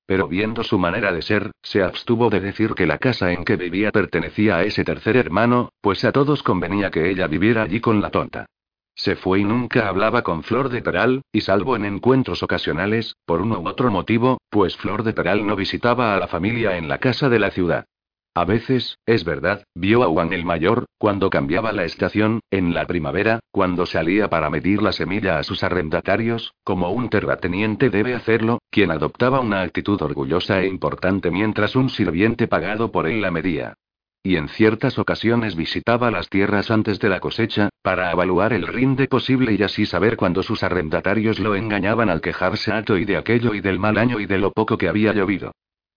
Pero viendo su manera de ser, se abstuvo de decir que la casa en que vivía pertenecía a ese tercer hermano, pues a todos convenía que ella viviera allí con la tonta. Se fue y nunca hablaba con Flor de Peral, y salvo en encuentros ocasionales, por uno u otro motivo, pues Flor de Peral no visitaba a la familia en la casa de la ciudad. A veces, es verdad, vio a Juan el mayor, cuando cambiaba la estación, en la primavera, cuando salía para medir la semilla a sus arrendatarios, como un terrateniente debe hacerlo, quien adoptaba una actitud orgullosa e importante mientras un sirviente pagado por él la medía. y en ciertas ocasiones visitaba las tierras antes de la cosecha, para evaluar el rinde posible y así saber cuándo sus arrendatarios lo engañaban al quejarse alto y de aquello y del mal año y de lo poco que había llovido.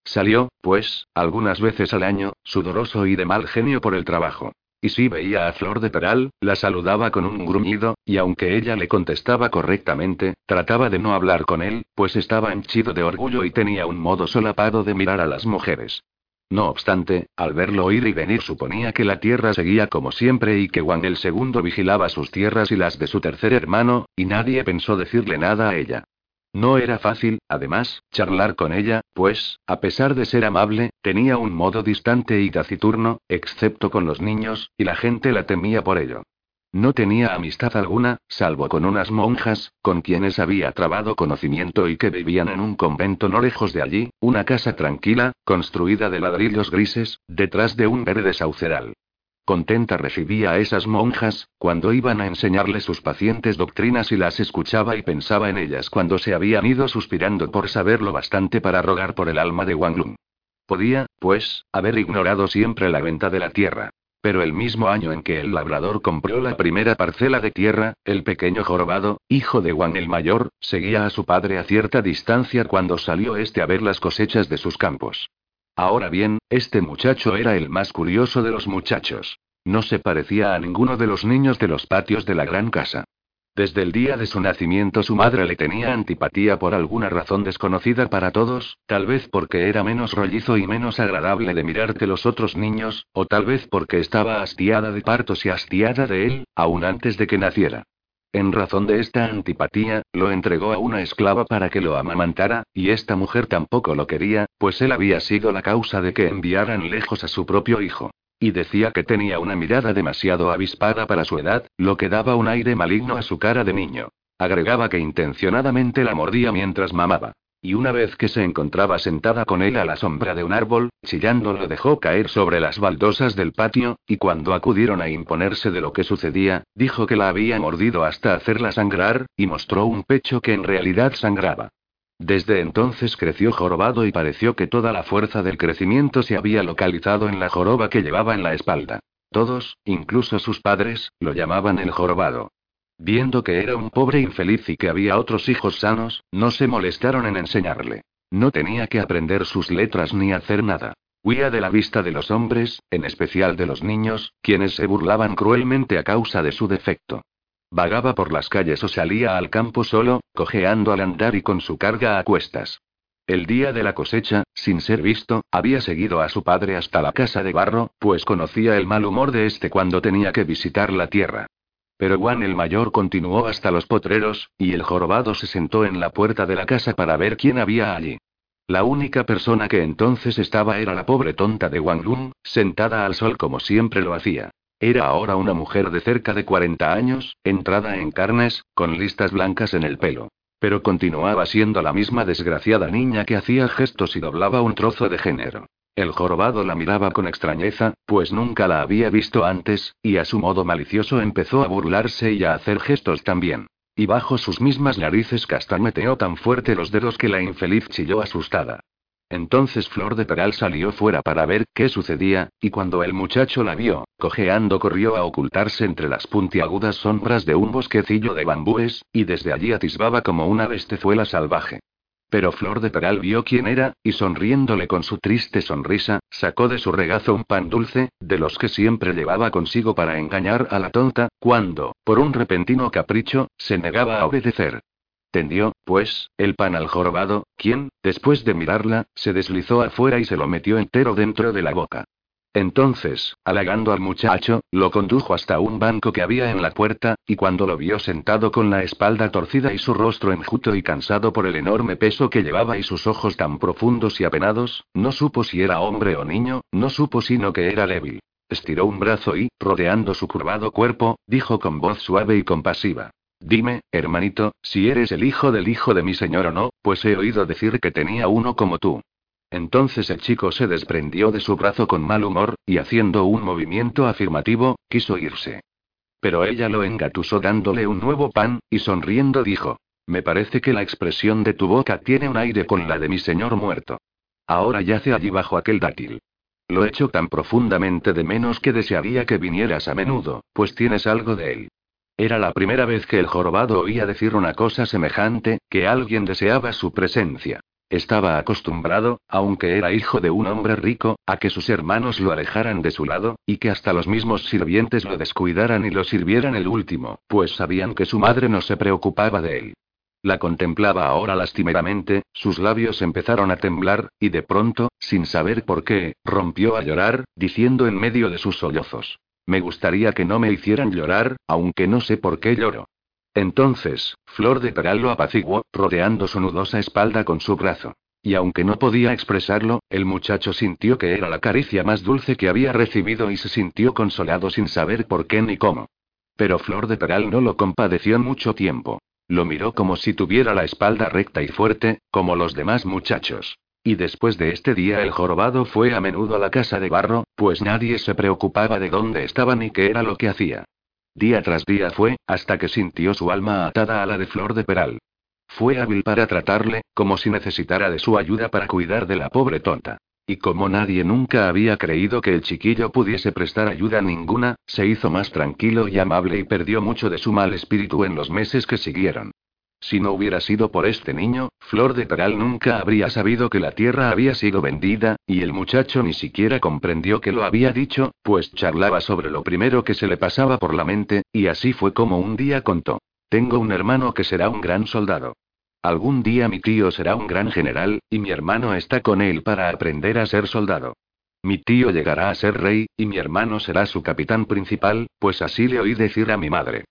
Salió, pues, algunas veces al año, sudoroso y de mal genio por el trabajo. Y si veía a Flor de Peral, la saludaba con un gruñido, y aunque ella le contestaba correctamente, trataba de no hablar con él, pues estaba henchido de orgullo y tenía un modo solapado de mirar a las mujeres. No obstante, al verlo ir y venir suponía que la tierra seguía como siempre y que Juan el segundo vigilaba sus tierras y las de su tercer hermano, y nadie pensó decirle nada a ella. No era fácil, además, charlar con ella, pues, a pesar de ser amable, tenía un modo distante y taciturno, excepto con los niños, y la gente la temía por ello. No tenía amistad alguna, salvo con unas monjas, con quienes había trabado conocimiento y que vivían en un convento no lejos de allí, una casa tranquila, construida de ladrillos grises, detrás de un verde sauceral. Contenta recibía a esas monjas, cuando iban a enseñarle sus pacientes doctrinas y las escuchaba y pensaba en ellas cuando se habían ido suspirando por saberlo bastante para rogar por el alma de Wang Lun. Podía, pues, haber ignorado siempre la venta de la tierra. Pero el mismo año en que el labrador compró la primera parcela de tierra, el pequeño jorobado, hijo de Wang el mayor, seguía a su padre a cierta distancia cuando salió este a ver las cosechas de sus campos. Ahora bien, este muchacho era el más curioso de los muchachos. No se parecía a ninguno de los niños de los patios de la gran casa. Desde el día de su nacimiento su madre le tenía antipatía por alguna razón desconocida para todos, tal vez porque era menos rollizo y menos agradable de mirar que los otros niños, o tal vez porque estaba hastiada de partos y hastiada de él, aún antes de que naciera. En razón de esta antipatía, lo entregó a una esclava para que lo amamantara, y esta mujer tampoco lo quería, pues él había sido la causa de que enviaran lejos a su propio hijo. Y decía que tenía una mirada demasiado avispada para su edad, lo que daba un aire maligno a su cara de niño. Agregaba que intencionadamente la mordía mientras mamaba y una vez que se encontraba sentada con él a la sombra de un árbol, chillando lo dejó caer sobre las baldosas del patio, y cuando acudieron a imponerse de lo que sucedía, dijo que la había mordido hasta hacerla sangrar, y mostró un pecho que en realidad sangraba. Desde entonces creció jorobado y pareció que toda la fuerza del crecimiento se había localizado en la joroba que llevaba en la espalda. Todos, incluso sus padres, lo llamaban el jorobado. Viendo que era un pobre infeliz y que había otros hijos sanos, no se molestaron en enseñarle. No tenía que aprender sus letras ni hacer nada. Huía de la vista de los hombres, en especial de los niños, quienes se burlaban cruelmente a causa de su defecto. Vagaba por las calles o salía al campo solo, cojeando al andar y con su carga a cuestas. El día de la cosecha, sin ser visto, había seguido a su padre hasta la casa de barro, pues conocía el mal humor de este cuando tenía que visitar la tierra. Pero Juan el mayor continuó hasta los potreros, y el jorobado se sentó en la puerta de la casa para ver quién había allí. La única persona que entonces estaba era la pobre tonta de Wang Lun, sentada al sol como siempre lo hacía. Era ahora una mujer de cerca de 40 años, entrada en carnes, con listas blancas en el pelo. Pero continuaba siendo la misma desgraciada niña que hacía gestos y doblaba un trozo de género. El jorobado la miraba con extrañeza, pues nunca la había visto antes, y a su modo malicioso empezó a burlarse y a hacer gestos también. Y bajo sus mismas narices castañeteó tan fuerte los dedos que la infeliz chilló asustada. Entonces Flor de Peral salió fuera para ver qué sucedía, y cuando el muchacho la vio, cojeando corrió a ocultarse entre las puntiagudas sombras de un bosquecillo de bambúes, y desde allí atisbaba como una bestezuela salvaje. Pero Flor de Peral vio quién era, y sonriéndole con su triste sonrisa, sacó de su regazo un pan dulce, de los que siempre llevaba consigo para engañar a la tonta, cuando, por un repentino capricho, se negaba a obedecer. Tendió, pues, el pan al jorobado, quien, después de mirarla, se deslizó afuera y se lo metió entero dentro de la boca. Entonces, halagando al muchacho, lo condujo hasta un banco que había en la puerta, y cuando lo vio sentado con la espalda torcida y su rostro enjuto y cansado por el enorme peso que llevaba y sus ojos tan profundos y apenados, no supo si era hombre o niño, no supo sino que era débil. Estiró un brazo y, rodeando su curvado cuerpo, dijo con voz suave y compasiva. Dime, hermanito, si eres el hijo del hijo de mi señor o no, pues he oído decir que tenía uno como tú. Entonces el chico se desprendió de su brazo con mal humor, y haciendo un movimiento afirmativo, quiso irse. Pero ella lo engatusó dándole un nuevo pan, y sonriendo dijo, Me parece que la expresión de tu boca tiene un aire con la de mi señor muerto. Ahora yace allí bajo aquel dátil. Lo echo tan profundamente de menos que desearía que vinieras a menudo, pues tienes algo de él. Era la primera vez que el jorobado oía decir una cosa semejante, que alguien deseaba su presencia. Estaba acostumbrado, aunque era hijo de un hombre rico, a que sus hermanos lo alejaran de su lado, y que hasta los mismos sirvientes lo descuidaran y lo sirvieran el último, pues sabían que su madre no se preocupaba de él. La contemplaba ahora lastimeramente, sus labios empezaron a temblar, y de pronto, sin saber por qué, rompió a llorar, diciendo en medio de sus sollozos. Me gustaría que no me hicieran llorar, aunque no sé por qué lloro. Entonces, Flor de Peral lo apaciguó, rodeando su nudosa espalda con su brazo. Y aunque no podía expresarlo, el muchacho sintió que era la caricia más dulce que había recibido y se sintió consolado sin saber por qué ni cómo. Pero Flor de Peral no lo compadeció mucho tiempo. Lo miró como si tuviera la espalda recta y fuerte, como los demás muchachos. Y después de este día el jorobado fue a menudo a la casa de barro, pues nadie se preocupaba de dónde estaba ni qué era lo que hacía. Día tras día fue, hasta que sintió su alma atada a la de Flor de Peral. Fue hábil para tratarle, como si necesitara de su ayuda para cuidar de la pobre tonta. Y como nadie nunca había creído que el chiquillo pudiese prestar ayuda ninguna, se hizo más tranquilo y amable y perdió mucho de su mal espíritu en los meses que siguieron. Si no hubiera sido por este niño, Flor de Peral nunca habría sabido que la tierra había sido vendida, y el muchacho ni siquiera comprendió que lo había dicho, pues charlaba sobre lo primero que se le pasaba por la mente, y así fue como un día contó. Tengo un hermano que será un gran soldado. Algún día mi tío será un gran general, y mi hermano está con él para aprender a ser soldado. Mi tío llegará a ser rey, y mi hermano será su capitán principal, pues así le oí decir a mi madre.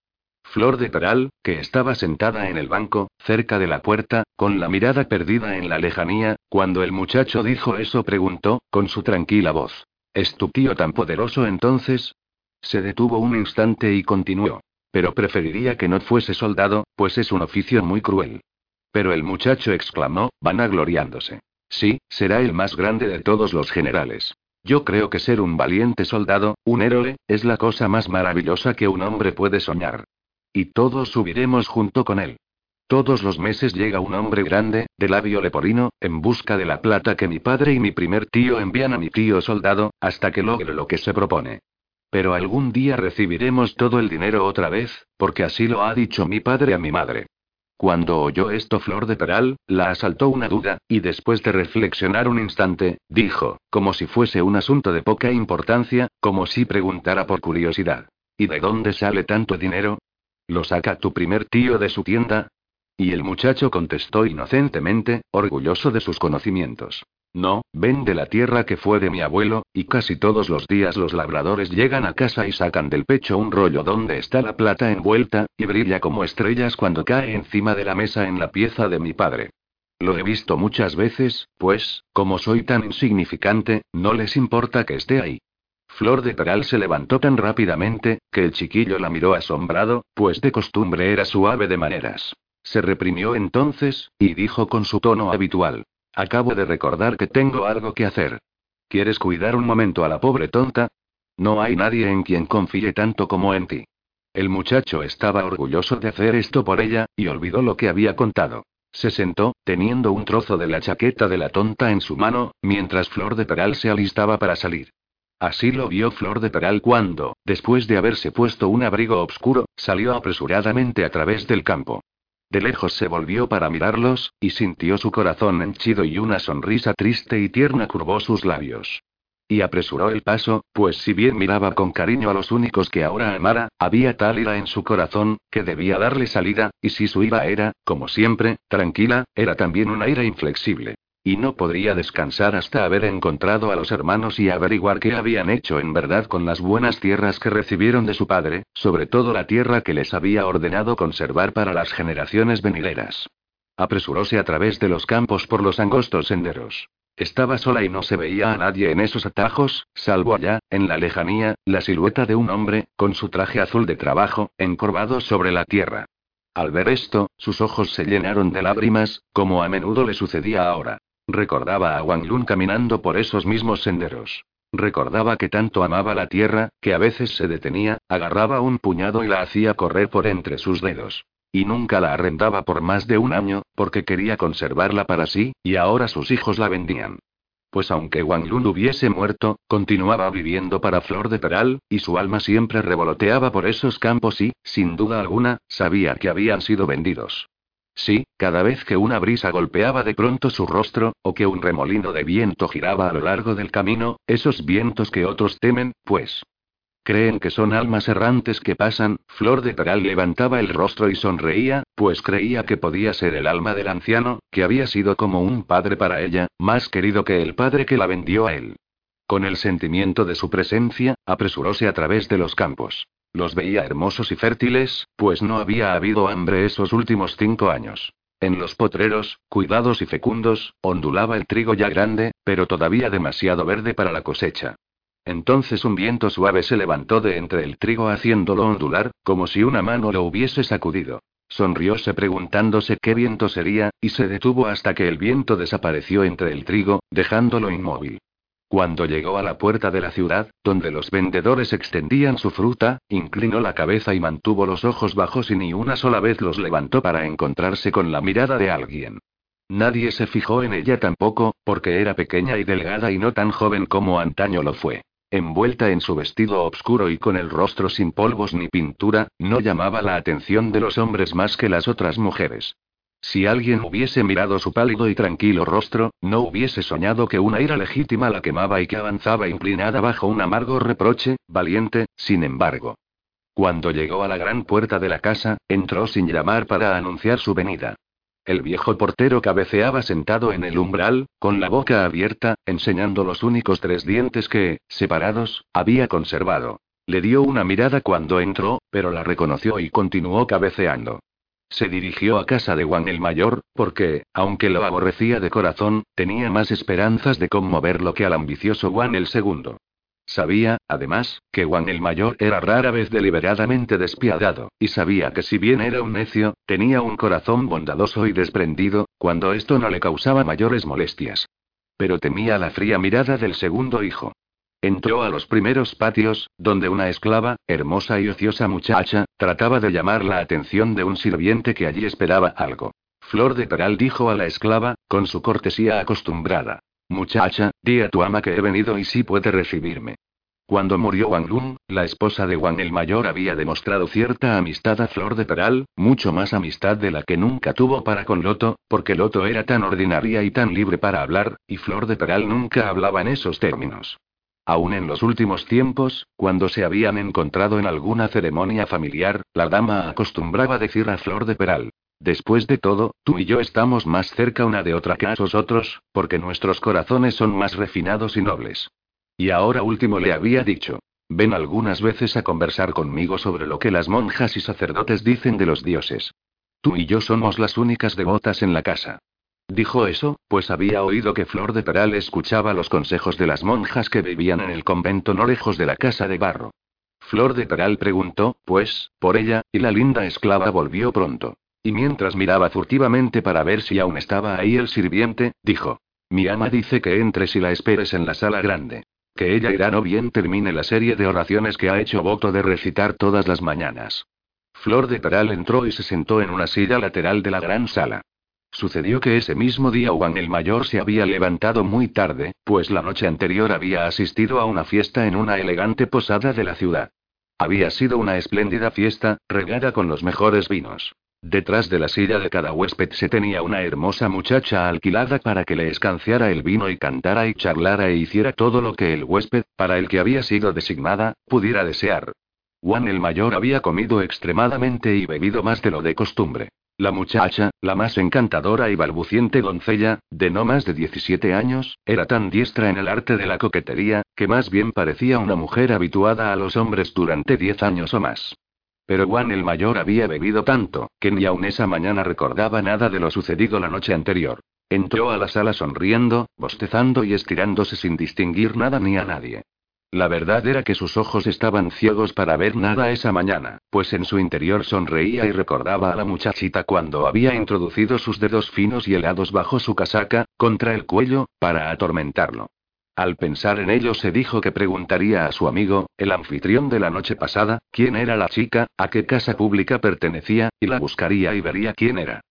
Flor de Peral, que estaba sentada en el banco, cerca de la puerta, con la mirada perdida en la lejanía, cuando el muchacho dijo eso preguntó, con su tranquila voz. ¿Es tu tío tan poderoso entonces? Se detuvo un instante y continuó. Pero preferiría que no fuese soldado, pues es un oficio muy cruel. Pero el muchacho exclamó, vanagloriándose. Sí, será el más grande de todos los generales. Yo creo que ser un valiente soldado, un héroe, es la cosa más maravillosa que un hombre puede soñar. Y todos subiremos junto con él. Todos los meses llega un hombre grande, de labio leporino, en busca de la plata que mi padre y mi primer tío envían a mi tío soldado, hasta que logre lo que se propone. Pero algún día recibiremos todo el dinero otra vez, porque así lo ha dicho mi padre a mi madre. Cuando oyó esto Flor de Peral, la asaltó una duda, y después de reflexionar un instante, dijo, como si fuese un asunto de poca importancia, como si preguntara por curiosidad. ¿Y de dónde sale tanto dinero? ¿Lo saca tu primer tío de su tienda? Y el muchacho contestó inocentemente, orgulloso de sus conocimientos. No, vende la tierra que fue de mi abuelo, y casi todos los días los labradores llegan a casa y sacan del pecho un rollo donde está la plata envuelta, y brilla como estrellas cuando cae encima de la mesa en la pieza de mi padre. Lo he visto muchas veces, pues, como soy tan insignificante, no les importa que esté ahí. Flor de Peral se levantó tan rápidamente, que el chiquillo la miró asombrado, pues de costumbre era suave de maneras. Se reprimió entonces, y dijo con su tono habitual. Acabo de recordar que tengo algo que hacer. ¿Quieres cuidar un momento a la pobre tonta? No hay nadie en quien confíe tanto como en ti. El muchacho estaba orgulloso de hacer esto por ella, y olvidó lo que había contado. Se sentó, teniendo un trozo de la chaqueta de la tonta en su mano, mientras Flor de Peral se alistaba para salir. Así lo vio Flor de Peral cuando, después de haberse puesto un abrigo oscuro, salió apresuradamente a través del campo. De lejos se volvió para mirarlos, y sintió su corazón henchido y una sonrisa triste y tierna curvó sus labios. Y apresuró el paso, pues si bien miraba con cariño a los únicos que ahora amara, había tal ira en su corazón, que debía darle salida, y si su ira era, como siempre, tranquila, era también una ira inflexible. Y no podría descansar hasta haber encontrado a los hermanos y averiguar qué habían hecho en verdad con las buenas tierras que recibieron de su padre, sobre todo la tierra que les había ordenado conservar para las generaciones venideras. Apresuróse a través de los campos por los angostos senderos. Estaba sola y no se veía a nadie en esos atajos, salvo allá, en la lejanía, la silueta de un hombre, con su traje azul de trabajo, encorvado sobre la tierra. Al ver esto, sus ojos se llenaron de lágrimas, como a menudo le sucedía ahora. Recordaba a Wang Lun caminando por esos mismos senderos. Recordaba que tanto amaba la tierra, que a veces se detenía, agarraba un puñado y la hacía correr por entre sus dedos. Y nunca la arrendaba por más de un año, porque quería conservarla para sí, y ahora sus hijos la vendían. pues aunque Wang Lun hubiese muerto, continuaba viviendo para Flor de Peral, y su alma siempre revoloteaba por esos campos y, sin duda alguna, sabía que habían sido vendidos. Sí, cada vez que una brisa golpeaba de pronto su rostro, o que un remolino de viento giraba a lo largo del camino, esos vientos que otros temen, pues. Creen que son almas errantes que pasan, Flor de Peral levantaba el rostro y sonreía, pues creía que podía ser el alma del anciano, que había sido como un padre para ella, más querido que el padre que la vendió a él. Con el sentimiento de su presencia, apresuróse a través de los campos. Los veía hermosos y fértiles, pues no había habido hambre esos últimos cinco años. En los potreros, cuidados y fecundos, ondulaba el trigo ya grande, pero todavía demasiado verde para la cosecha. Entonces un viento suave se levantó de entre el trigo haciéndolo ondular, como si una mano lo hubiese sacudido. Sonrióse preguntándose qué viento sería, y se detuvo hasta que el viento desapareció entre el trigo, dejándolo inmóvil. Cuando llegó a la puerta de la ciudad, donde los vendedores extendían su fruta, inclinó la cabeza y mantuvo los ojos bajos y ni una sola vez los levantó para encontrarse con la mirada de alguien. Nadie se fijó en ella tampoco, porque era pequeña y delgada y no tan joven como antaño lo fue. Envuelta en su vestido oscuro y con el rostro sin polvos ni pintura, no llamaba la atención de los hombres más que las otras mujeres. Si alguien hubiese mirado su pálido y tranquilo rostro, no hubiese soñado que una ira legítima la quemaba y que avanzaba inclinada bajo un amargo reproche, valiente, sin embargo. Cuando llegó a la gran puerta de la casa, entró sin llamar para anunciar su venida. El viejo portero cabeceaba sentado en el umbral, con la boca abierta, enseñando los únicos tres dientes que, separados, había conservado. Le dio una mirada cuando entró, pero la reconoció y continuó cabeceando. Se dirigió a casa de Juan el Mayor, porque, aunque lo aborrecía de corazón, tenía más esperanzas de conmoverlo que al ambicioso Juan el Segundo. Sabía, además, que Juan el Mayor era rara vez deliberadamente despiadado, y sabía que si bien era un necio, tenía un corazón bondadoso y desprendido, cuando esto no le causaba mayores molestias. Pero temía la fría mirada del segundo hijo. Entró a los primeros patios, donde una esclava, hermosa y ociosa muchacha, trataba de llamar la atención de un sirviente que allí esperaba algo. Flor de Peral dijo a la esclava, con su cortesía acostumbrada. Muchacha, di a tu ama que he venido y sí puede recibirme. Cuando murió Wang Lun, la esposa de Wang el Mayor había demostrado cierta amistad a Flor de Peral, mucho más amistad de la que nunca tuvo para con Loto, porque Loto era tan ordinaria y tan libre para hablar, y Flor de Peral nunca hablaba en esos términos. Aún en los últimos tiempos, cuando se habían encontrado en alguna ceremonia familiar, la dama acostumbraba decir a Flor de Peral. Después de todo, tú y yo estamos más cerca una de otra que a otros, porque nuestros corazones son más refinados y nobles. Y ahora último le había dicho. Ven algunas veces a conversar conmigo sobre lo que las monjas y sacerdotes dicen de los dioses. Tú y yo somos las únicas devotas en la casa. Dijo eso, pues había oído que Flor de Peral escuchaba los consejos de las monjas que vivían en el convento no lejos de la casa de barro. Flor de Peral preguntó, pues, por ella, y la linda esclava volvió pronto. Y mientras miraba furtivamente para ver si aún estaba ahí el sirviente, dijo. Mi ama dice que entres y la esperes en la sala grande. Que ella irá no bien termine la serie de oraciones que ha hecho voto de recitar todas las mañanas. Flor de Peral entró y se sentó en una silla lateral de la gran sala. Sucedió que ese mismo día Juan el Mayor se había levantado muy tarde, pues la noche anterior había asistido a una fiesta en una elegante posada de la ciudad. Había sido una espléndida fiesta, regada con los mejores vinos. Detrás de la silla de cada huésped se tenía una hermosa muchacha alquilada para que le escanciara el vino y cantara y charlara e hiciera todo lo que el huésped, para el que había sido designada, pudiera desear. Juan el Mayor había comido extremadamente y bebido más de lo de costumbre. La muchacha, la más encantadora y balbuciente doncella, de no más de 17 años, era tan diestra en el arte de la coquetería, que más bien parecía una mujer habituada a los hombres durante diez años o más. Pero Juan el mayor había bebido tanto, que ni aun esa mañana recordaba nada de lo sucedido la noche anterior. Entró a la sala sonriendo, bostezando y estirándose sin distinguir nada ni a nadie. La verdad era que sus ojos estaban ciegos para ver nada esa mañana, pues en su interior sonreía y recordaba a la muchachita cuando había introducido sus dedos finos y helados bajo su casaca, contra el cuello, para atormentarlo. Al pensar en ello se dijo que preguntaría a su amigo, el anfitrión de la noche pasada, quién era la chica, a qué casa pública pertenecía, y la buscaría y vería quién era.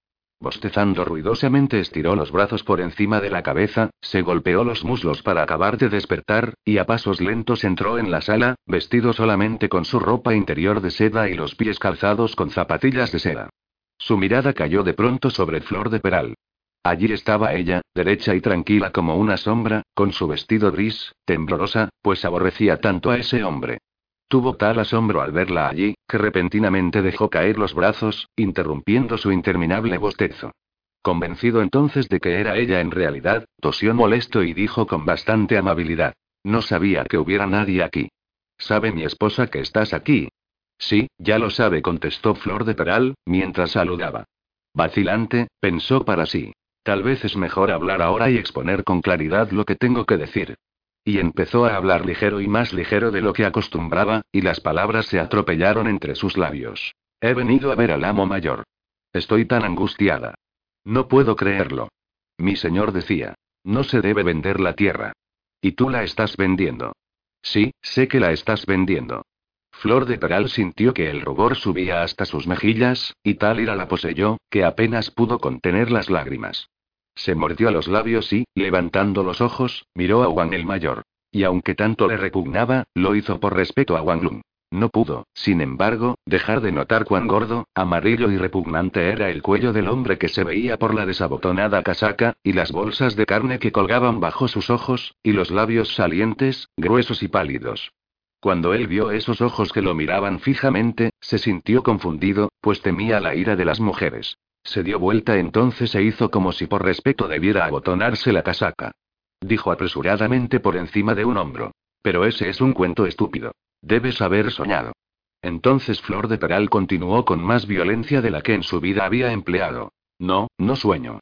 Bostezando ruidosamente estiró los brazos por encima de la cabeza, se golpeó los muslos para acabar de despertar, y a pasos lentos entró en la sala, vestido solamente con su ropa interior de seda y los pies calzados con zapatillas de seda. Su mirada cayó de pronto sobre Flor de Peral. Allí estaba ella, derecha y tranquila como una sombra, con su vestido gris, temblorosa, pues aborrecía tanto a ese hombre. Tuvo tal asombro al verla allí, que repentinamente dejó caer los brazos, interrumpiendo su interminable bostezo. Convencido entonces de que era ella en realidad, tosió molesto y dijo con bastante amabilidad. No sabía que hubiera nadie aquí. ¿Sabe mi esposa que estás aquí? Sí, ya lo sabe, contestó Flor de Peral, mientras saludaba. Vacilante, pensó para sí. Tal vez es mejor hablar ahora y exponer con claridad lo que tengo que decir. Y empezó a hablar ligero y más ligero de lo que acostumbraba, y las palabras se atropellaron entre sus labios. He venido a ver al amo mayor. Estoy tan angustiada. No puedo creerlo. Mi señor decía. No se debe vender la tierra. Y tú la estás vendiendo. Sí, sé que la estás vendiendo. Flor de Peral sintió que el rubor subía hasta sus mejillas, y tal ira la poseyó, que apenas pudo contener las lágrimas. Se mordió los labios y, levantando los ojos, miró a Wang el mayor. Y aunque tanto le repugnaba, lo hizo por respeto a Wang Lung. No pudo, sin embargo, dejar de notar cuán gordo, amarillo y repugnante era el cuello del hombre que se veía por la desabotonada casaca, y las bolsas de carne que colgaban bajo sus ojos, y los labios salientes, gruesos y pálidos. Cuando él vio esos ojos que lo miraban fijamente, se sintió confundido, pues temía la ira de las mujeres. Se dio vuelta entonces e hizo como si por respeto debiera abotonarse la casaca. Dijo apresuradamente por encima de un hombro. Pero ese es un cuento estúpido. Debes haber soñado. Entonces Flor de Peral continuó con más violencia de la que en su vida había empleado. No, no sueño.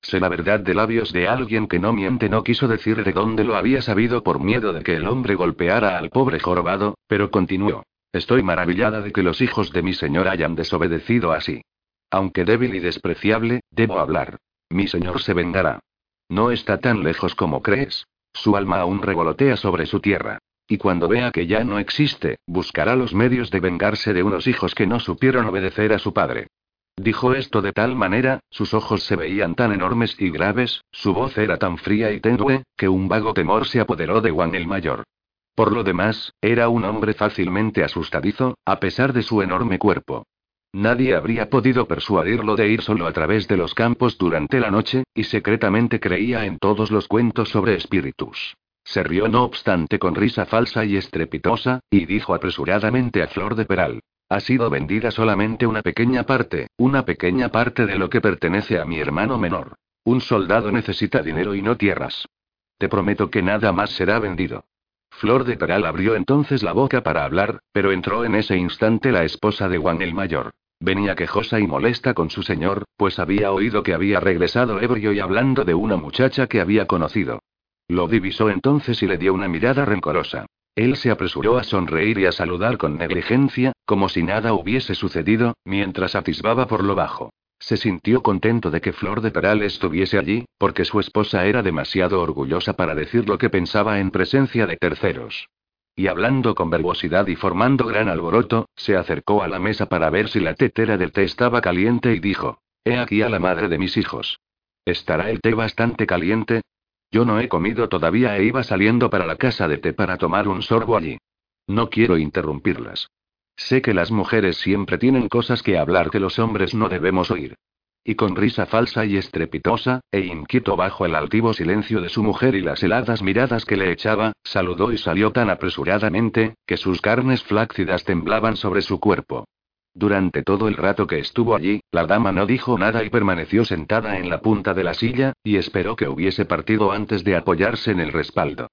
Sé la verdad de labios de alguien que no miente, no quiso decir de dónde lo había sabido por miedo de que el hombre golpeara al pobre jorobado, pero continuó. Estoy maravillada de que los hijos de mi señor hayan desobedecido así. Aunque débil y despreciable, debo hablar. Mi señor se vengará. No está tan lejos como crees. Su alma aún revolotea sobre su tierra. Y cuando vea que ya no existe, buscará los medios de vengarse de unos hijos que no supieron obedecer a su padre. Dijo esto de tal manera, sus ojos se veían tan enormes y graves, su voz era tan fría y tenue, que un vago temor se apoderó de Juan el Mayor. Por lo demás, era un hombre fácilmente asustadizo, a pesar de su enorme cuerpo. Nadie habría podido persuadirlo de ir solo a través de los campos durante la noche, y secretamente creía en todos los cuentos sobre espíritus. Se rió no obstante con risa falsa y estrepitosa, y dijo apresuradamente a Flor de Peral. Ha sido vendida solamente una pequeña parte, una pequeña parte de lo que pertenece a mi hermano menor. Un soldado necesita dinero y no tierras. Te prometo que nada más será vendido. Flor de Peral abrió entonces la boca para hablar, pero entró en ese instante la esposa de Juan el Mayor. Venía quejosa y molesta con su señor, pues había oído que había regresado ebrio y hablando de una muchacha que había conocido. Lo divisó entonces y le dio una mirada rencorosa. Él se apresuró a sonreír y a saludar con negligencia, como si nada hubiese sucedido, mientras atisbaba por lo bajo. Se sintió contento de que Flor de Peral estuviese allí, porque su esposa era demasiado orgullosa para decir lo que pensaba en presencia de terceros. Y hablando con verbosidad y formando gran alboroto, se acercó a la mesa para ver si la tetera del té estaba caliente y dijo: He aquí a la madre de mis hijos. ¿Estará el té bastante caliente? Yo no he comido todavía e iba saliendo para la casa de té para tomar un sorbo allí. No quiero interrumpirlas. Sé que las mujeres siempre tienen cosas que hablar que los hombres no debemos oír. Y con risa falsa y estrepitosa, e inquieto bajo el altivo silencio de su mujer y las heladas miradas que le echaba, saludó y salió tan apresuradamente, que sus carnes flácidas temblaban sobre su cuerpo. Durante todo el rato que estuvo allí, la dama no dijo nada y permaneció sentada en la punta de la silla, y esperó que hubiese partido antes de apoyarse en el respaldo.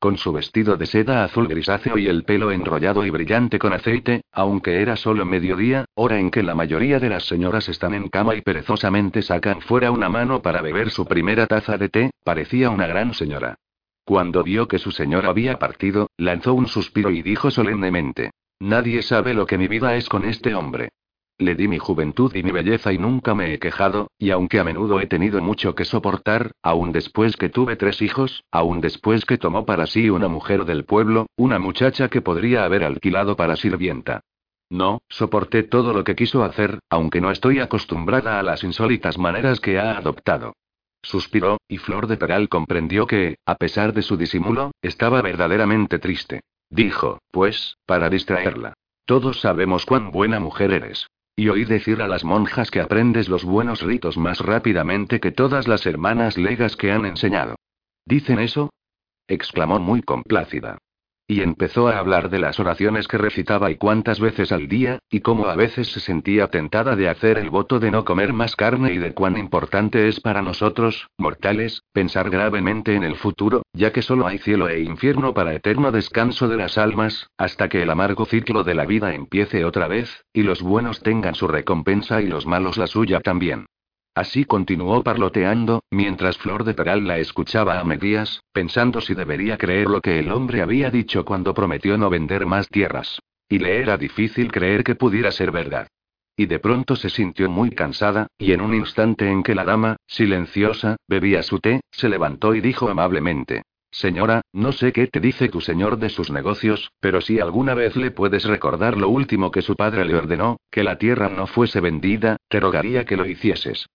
Con su vestido de seda azul grisáceo y el pelo enrollado y brillante con aceite, aunque era solo mediodía, hora en que la mayoría de las señoras están en cama y perezosamente sacan fuera una mano para beber su primera taza de té, parecía una gran señora. Cuando vio que su señor había partido, lanzó un suspiro y dijo solemnemente: Nadie sabe lo que mi vida es con este hombre. Le di mi juventud y mi belleza y nunca me he quejado, y aunque a menudo he tenido mucho que soportar, aún después que tuve tres hijos, aún después que tomó para sí una mujer del pueblo, una muchacha que podría haber alquilado para sirvienta. No, soporté todo lo que quiso hacer, aunque no estoy acostumbrada a las insólitas maneras que ha adoptado. Suspiró, y Flor de Peral comprendió que, a pesar de su disimulo, estaba verdaderamente triste. Dijo, pues, para distraerla. Todos sabemos cuán buena mujer eres. Y oí decir a las monjas que aprendes los buenos ritos más rápidamente que todas las hermanas legas que han enseñado. ¿Dicen eso? exclamó muy complácida. Y empezó a hablar de las oraciones que recitaba y cuántas veces al día, y cómo a veces se sentía tentada de hacer el voto de no comer más carne y de cuán importante es para nosotros, mortales, pensar gravemente en el futuro, ya que solo hay cielo e infierno para eterno descanso de las almas, hasta que el amargo ciclo de la vida empiece otra vez, y los buenos tengan su recompensa y los malos la suya también. Así continuó parloteando, mientras Flor de Peral la escuchaba a medias, pensando si debería creer lo que el hombre había dicho cuando prometió no vender más tierras. Y le era difícil creer que pudiera ser verdad. Y de pronto se sintió muy cansada, y en un instante en que la dama, silenciosa, bebía su té, se levantó y dijo amablemente. Señora, no sé qué te dice tu señor de sus negocios, pero si alguna vez le puedes recordar lo último que su padre le ordenó, que la tierra no fuese vendida, te rogaría que lo hicieses.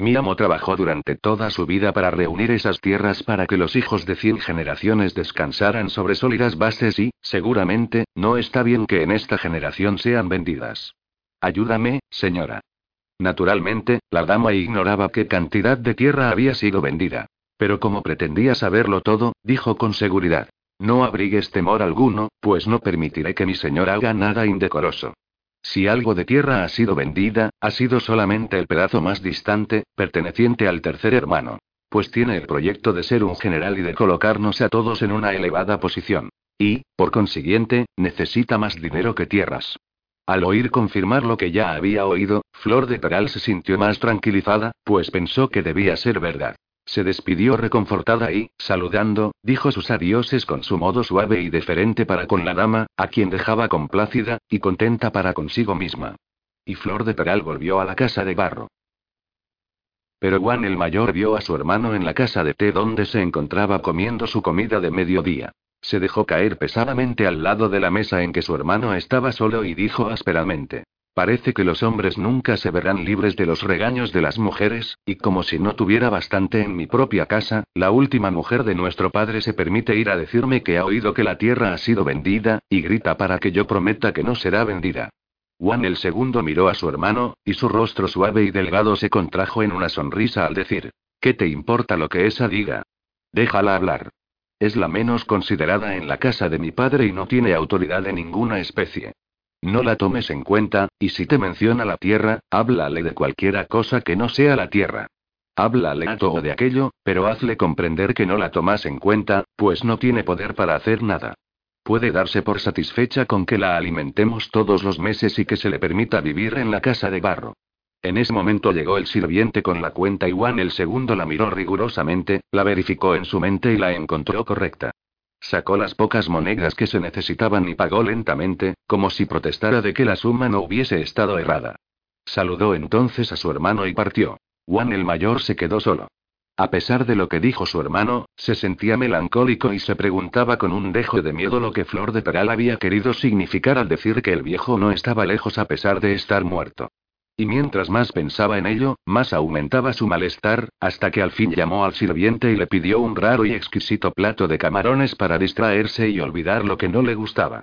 Mi amo trabajó durante toda su vida para reunir esas tierras para que los hijos de cien generaciones descansaran sobre sólidas bases y, seguramente, no está bien que en esta generación sean vendidas. Ayúdame, señora. Naturalmente, la dama ignoraba qué cantidad de tierra había sido vendida. Pero como pretendía saberlo todo, dijo con seguridad. No abrigues temor alguno, pues no permitiré que mi señor haga nada indecoroso. Si algo de tierra ha sido vendida, ha sido solamente el pedazo más distante, perteneciente al tercer hermano. Pues tiene el proyecto de ser un general y de colocarnos a todos en una elevada posición. Y, por consiguiente, necesita más dinero que tierras. Al oír confirmar lo que ya había oído, Flor de Peral se sintió más tranquilizada, pues pensó que debía ser verdad. Se despidió reconfortada y, saludando, dijo sus adioses con su modo suave y deferente para con la dama, a quien dejaba complácida, y contenta para consigo misma. Y Flor de Peral volvió a la casa de barro. Pero Juan el mayor vio a su hermano en la casa de té donde se encontraba comiendo su comida de mediodía. Se dejó caer pesadamente al lado de la mesa en que su hermano estaba solo y dijo ásperamente. Parece que los hombres nunca se verán libres de los regaños de las mujeres, y como si no tuviera bastante en mi propia casa, la última mujer de nuestro padre se permite ir a decirme que ha oído que la tierra ha sido vendida, y grita para que yo prometa que no será vendida. Juan el segundo miró a su hermano, y su rostro suave y delgado se contrajo en una sonrisa al decir, ¿qué te importa lo que esa diga? Déjala hablar. Es la menos considerada en la casa de mi padre y no tiene autoridad de ninguna especie. No la tomes en cuenta, y si te menciona la tierra, háblale de cualquiera cosa que no sea la tierra. Háblale a todo de aquello, pero hazle comprender que no la tomas en cuenta, pues no tiene poder para hacer nada. Puede darse por satisfecha con que la alimentemos todos los meses y que se le permita vivir en la casa de barro. En ese momento llegó el sirviente con la cuenta y Juan el segundo la miró rigurosamente, la verificó en su mente y la encontró correcta. Sacó las pocas monedas que se necesitaban y pagó lentamente, como si protestara de que la suma no hubiese estado errada. Saludó entonces a su hermano y partió. Juan el mayor se quedó solo. A pesar de lo que dijo su hermano, se sentía melancólico y se preguntaba con un dejo de miedo lo que Flor de Peral había querido significar al decir que el viejo no estaba lejos a pesar de estar muerto. Y mientras más pensaba en ello, más aumentaba su malestar, hasta que al fin llamó al sirviente y le pidió un raro y exquisito plato de camarones para distraerse y olvidar lo que no le gustaba.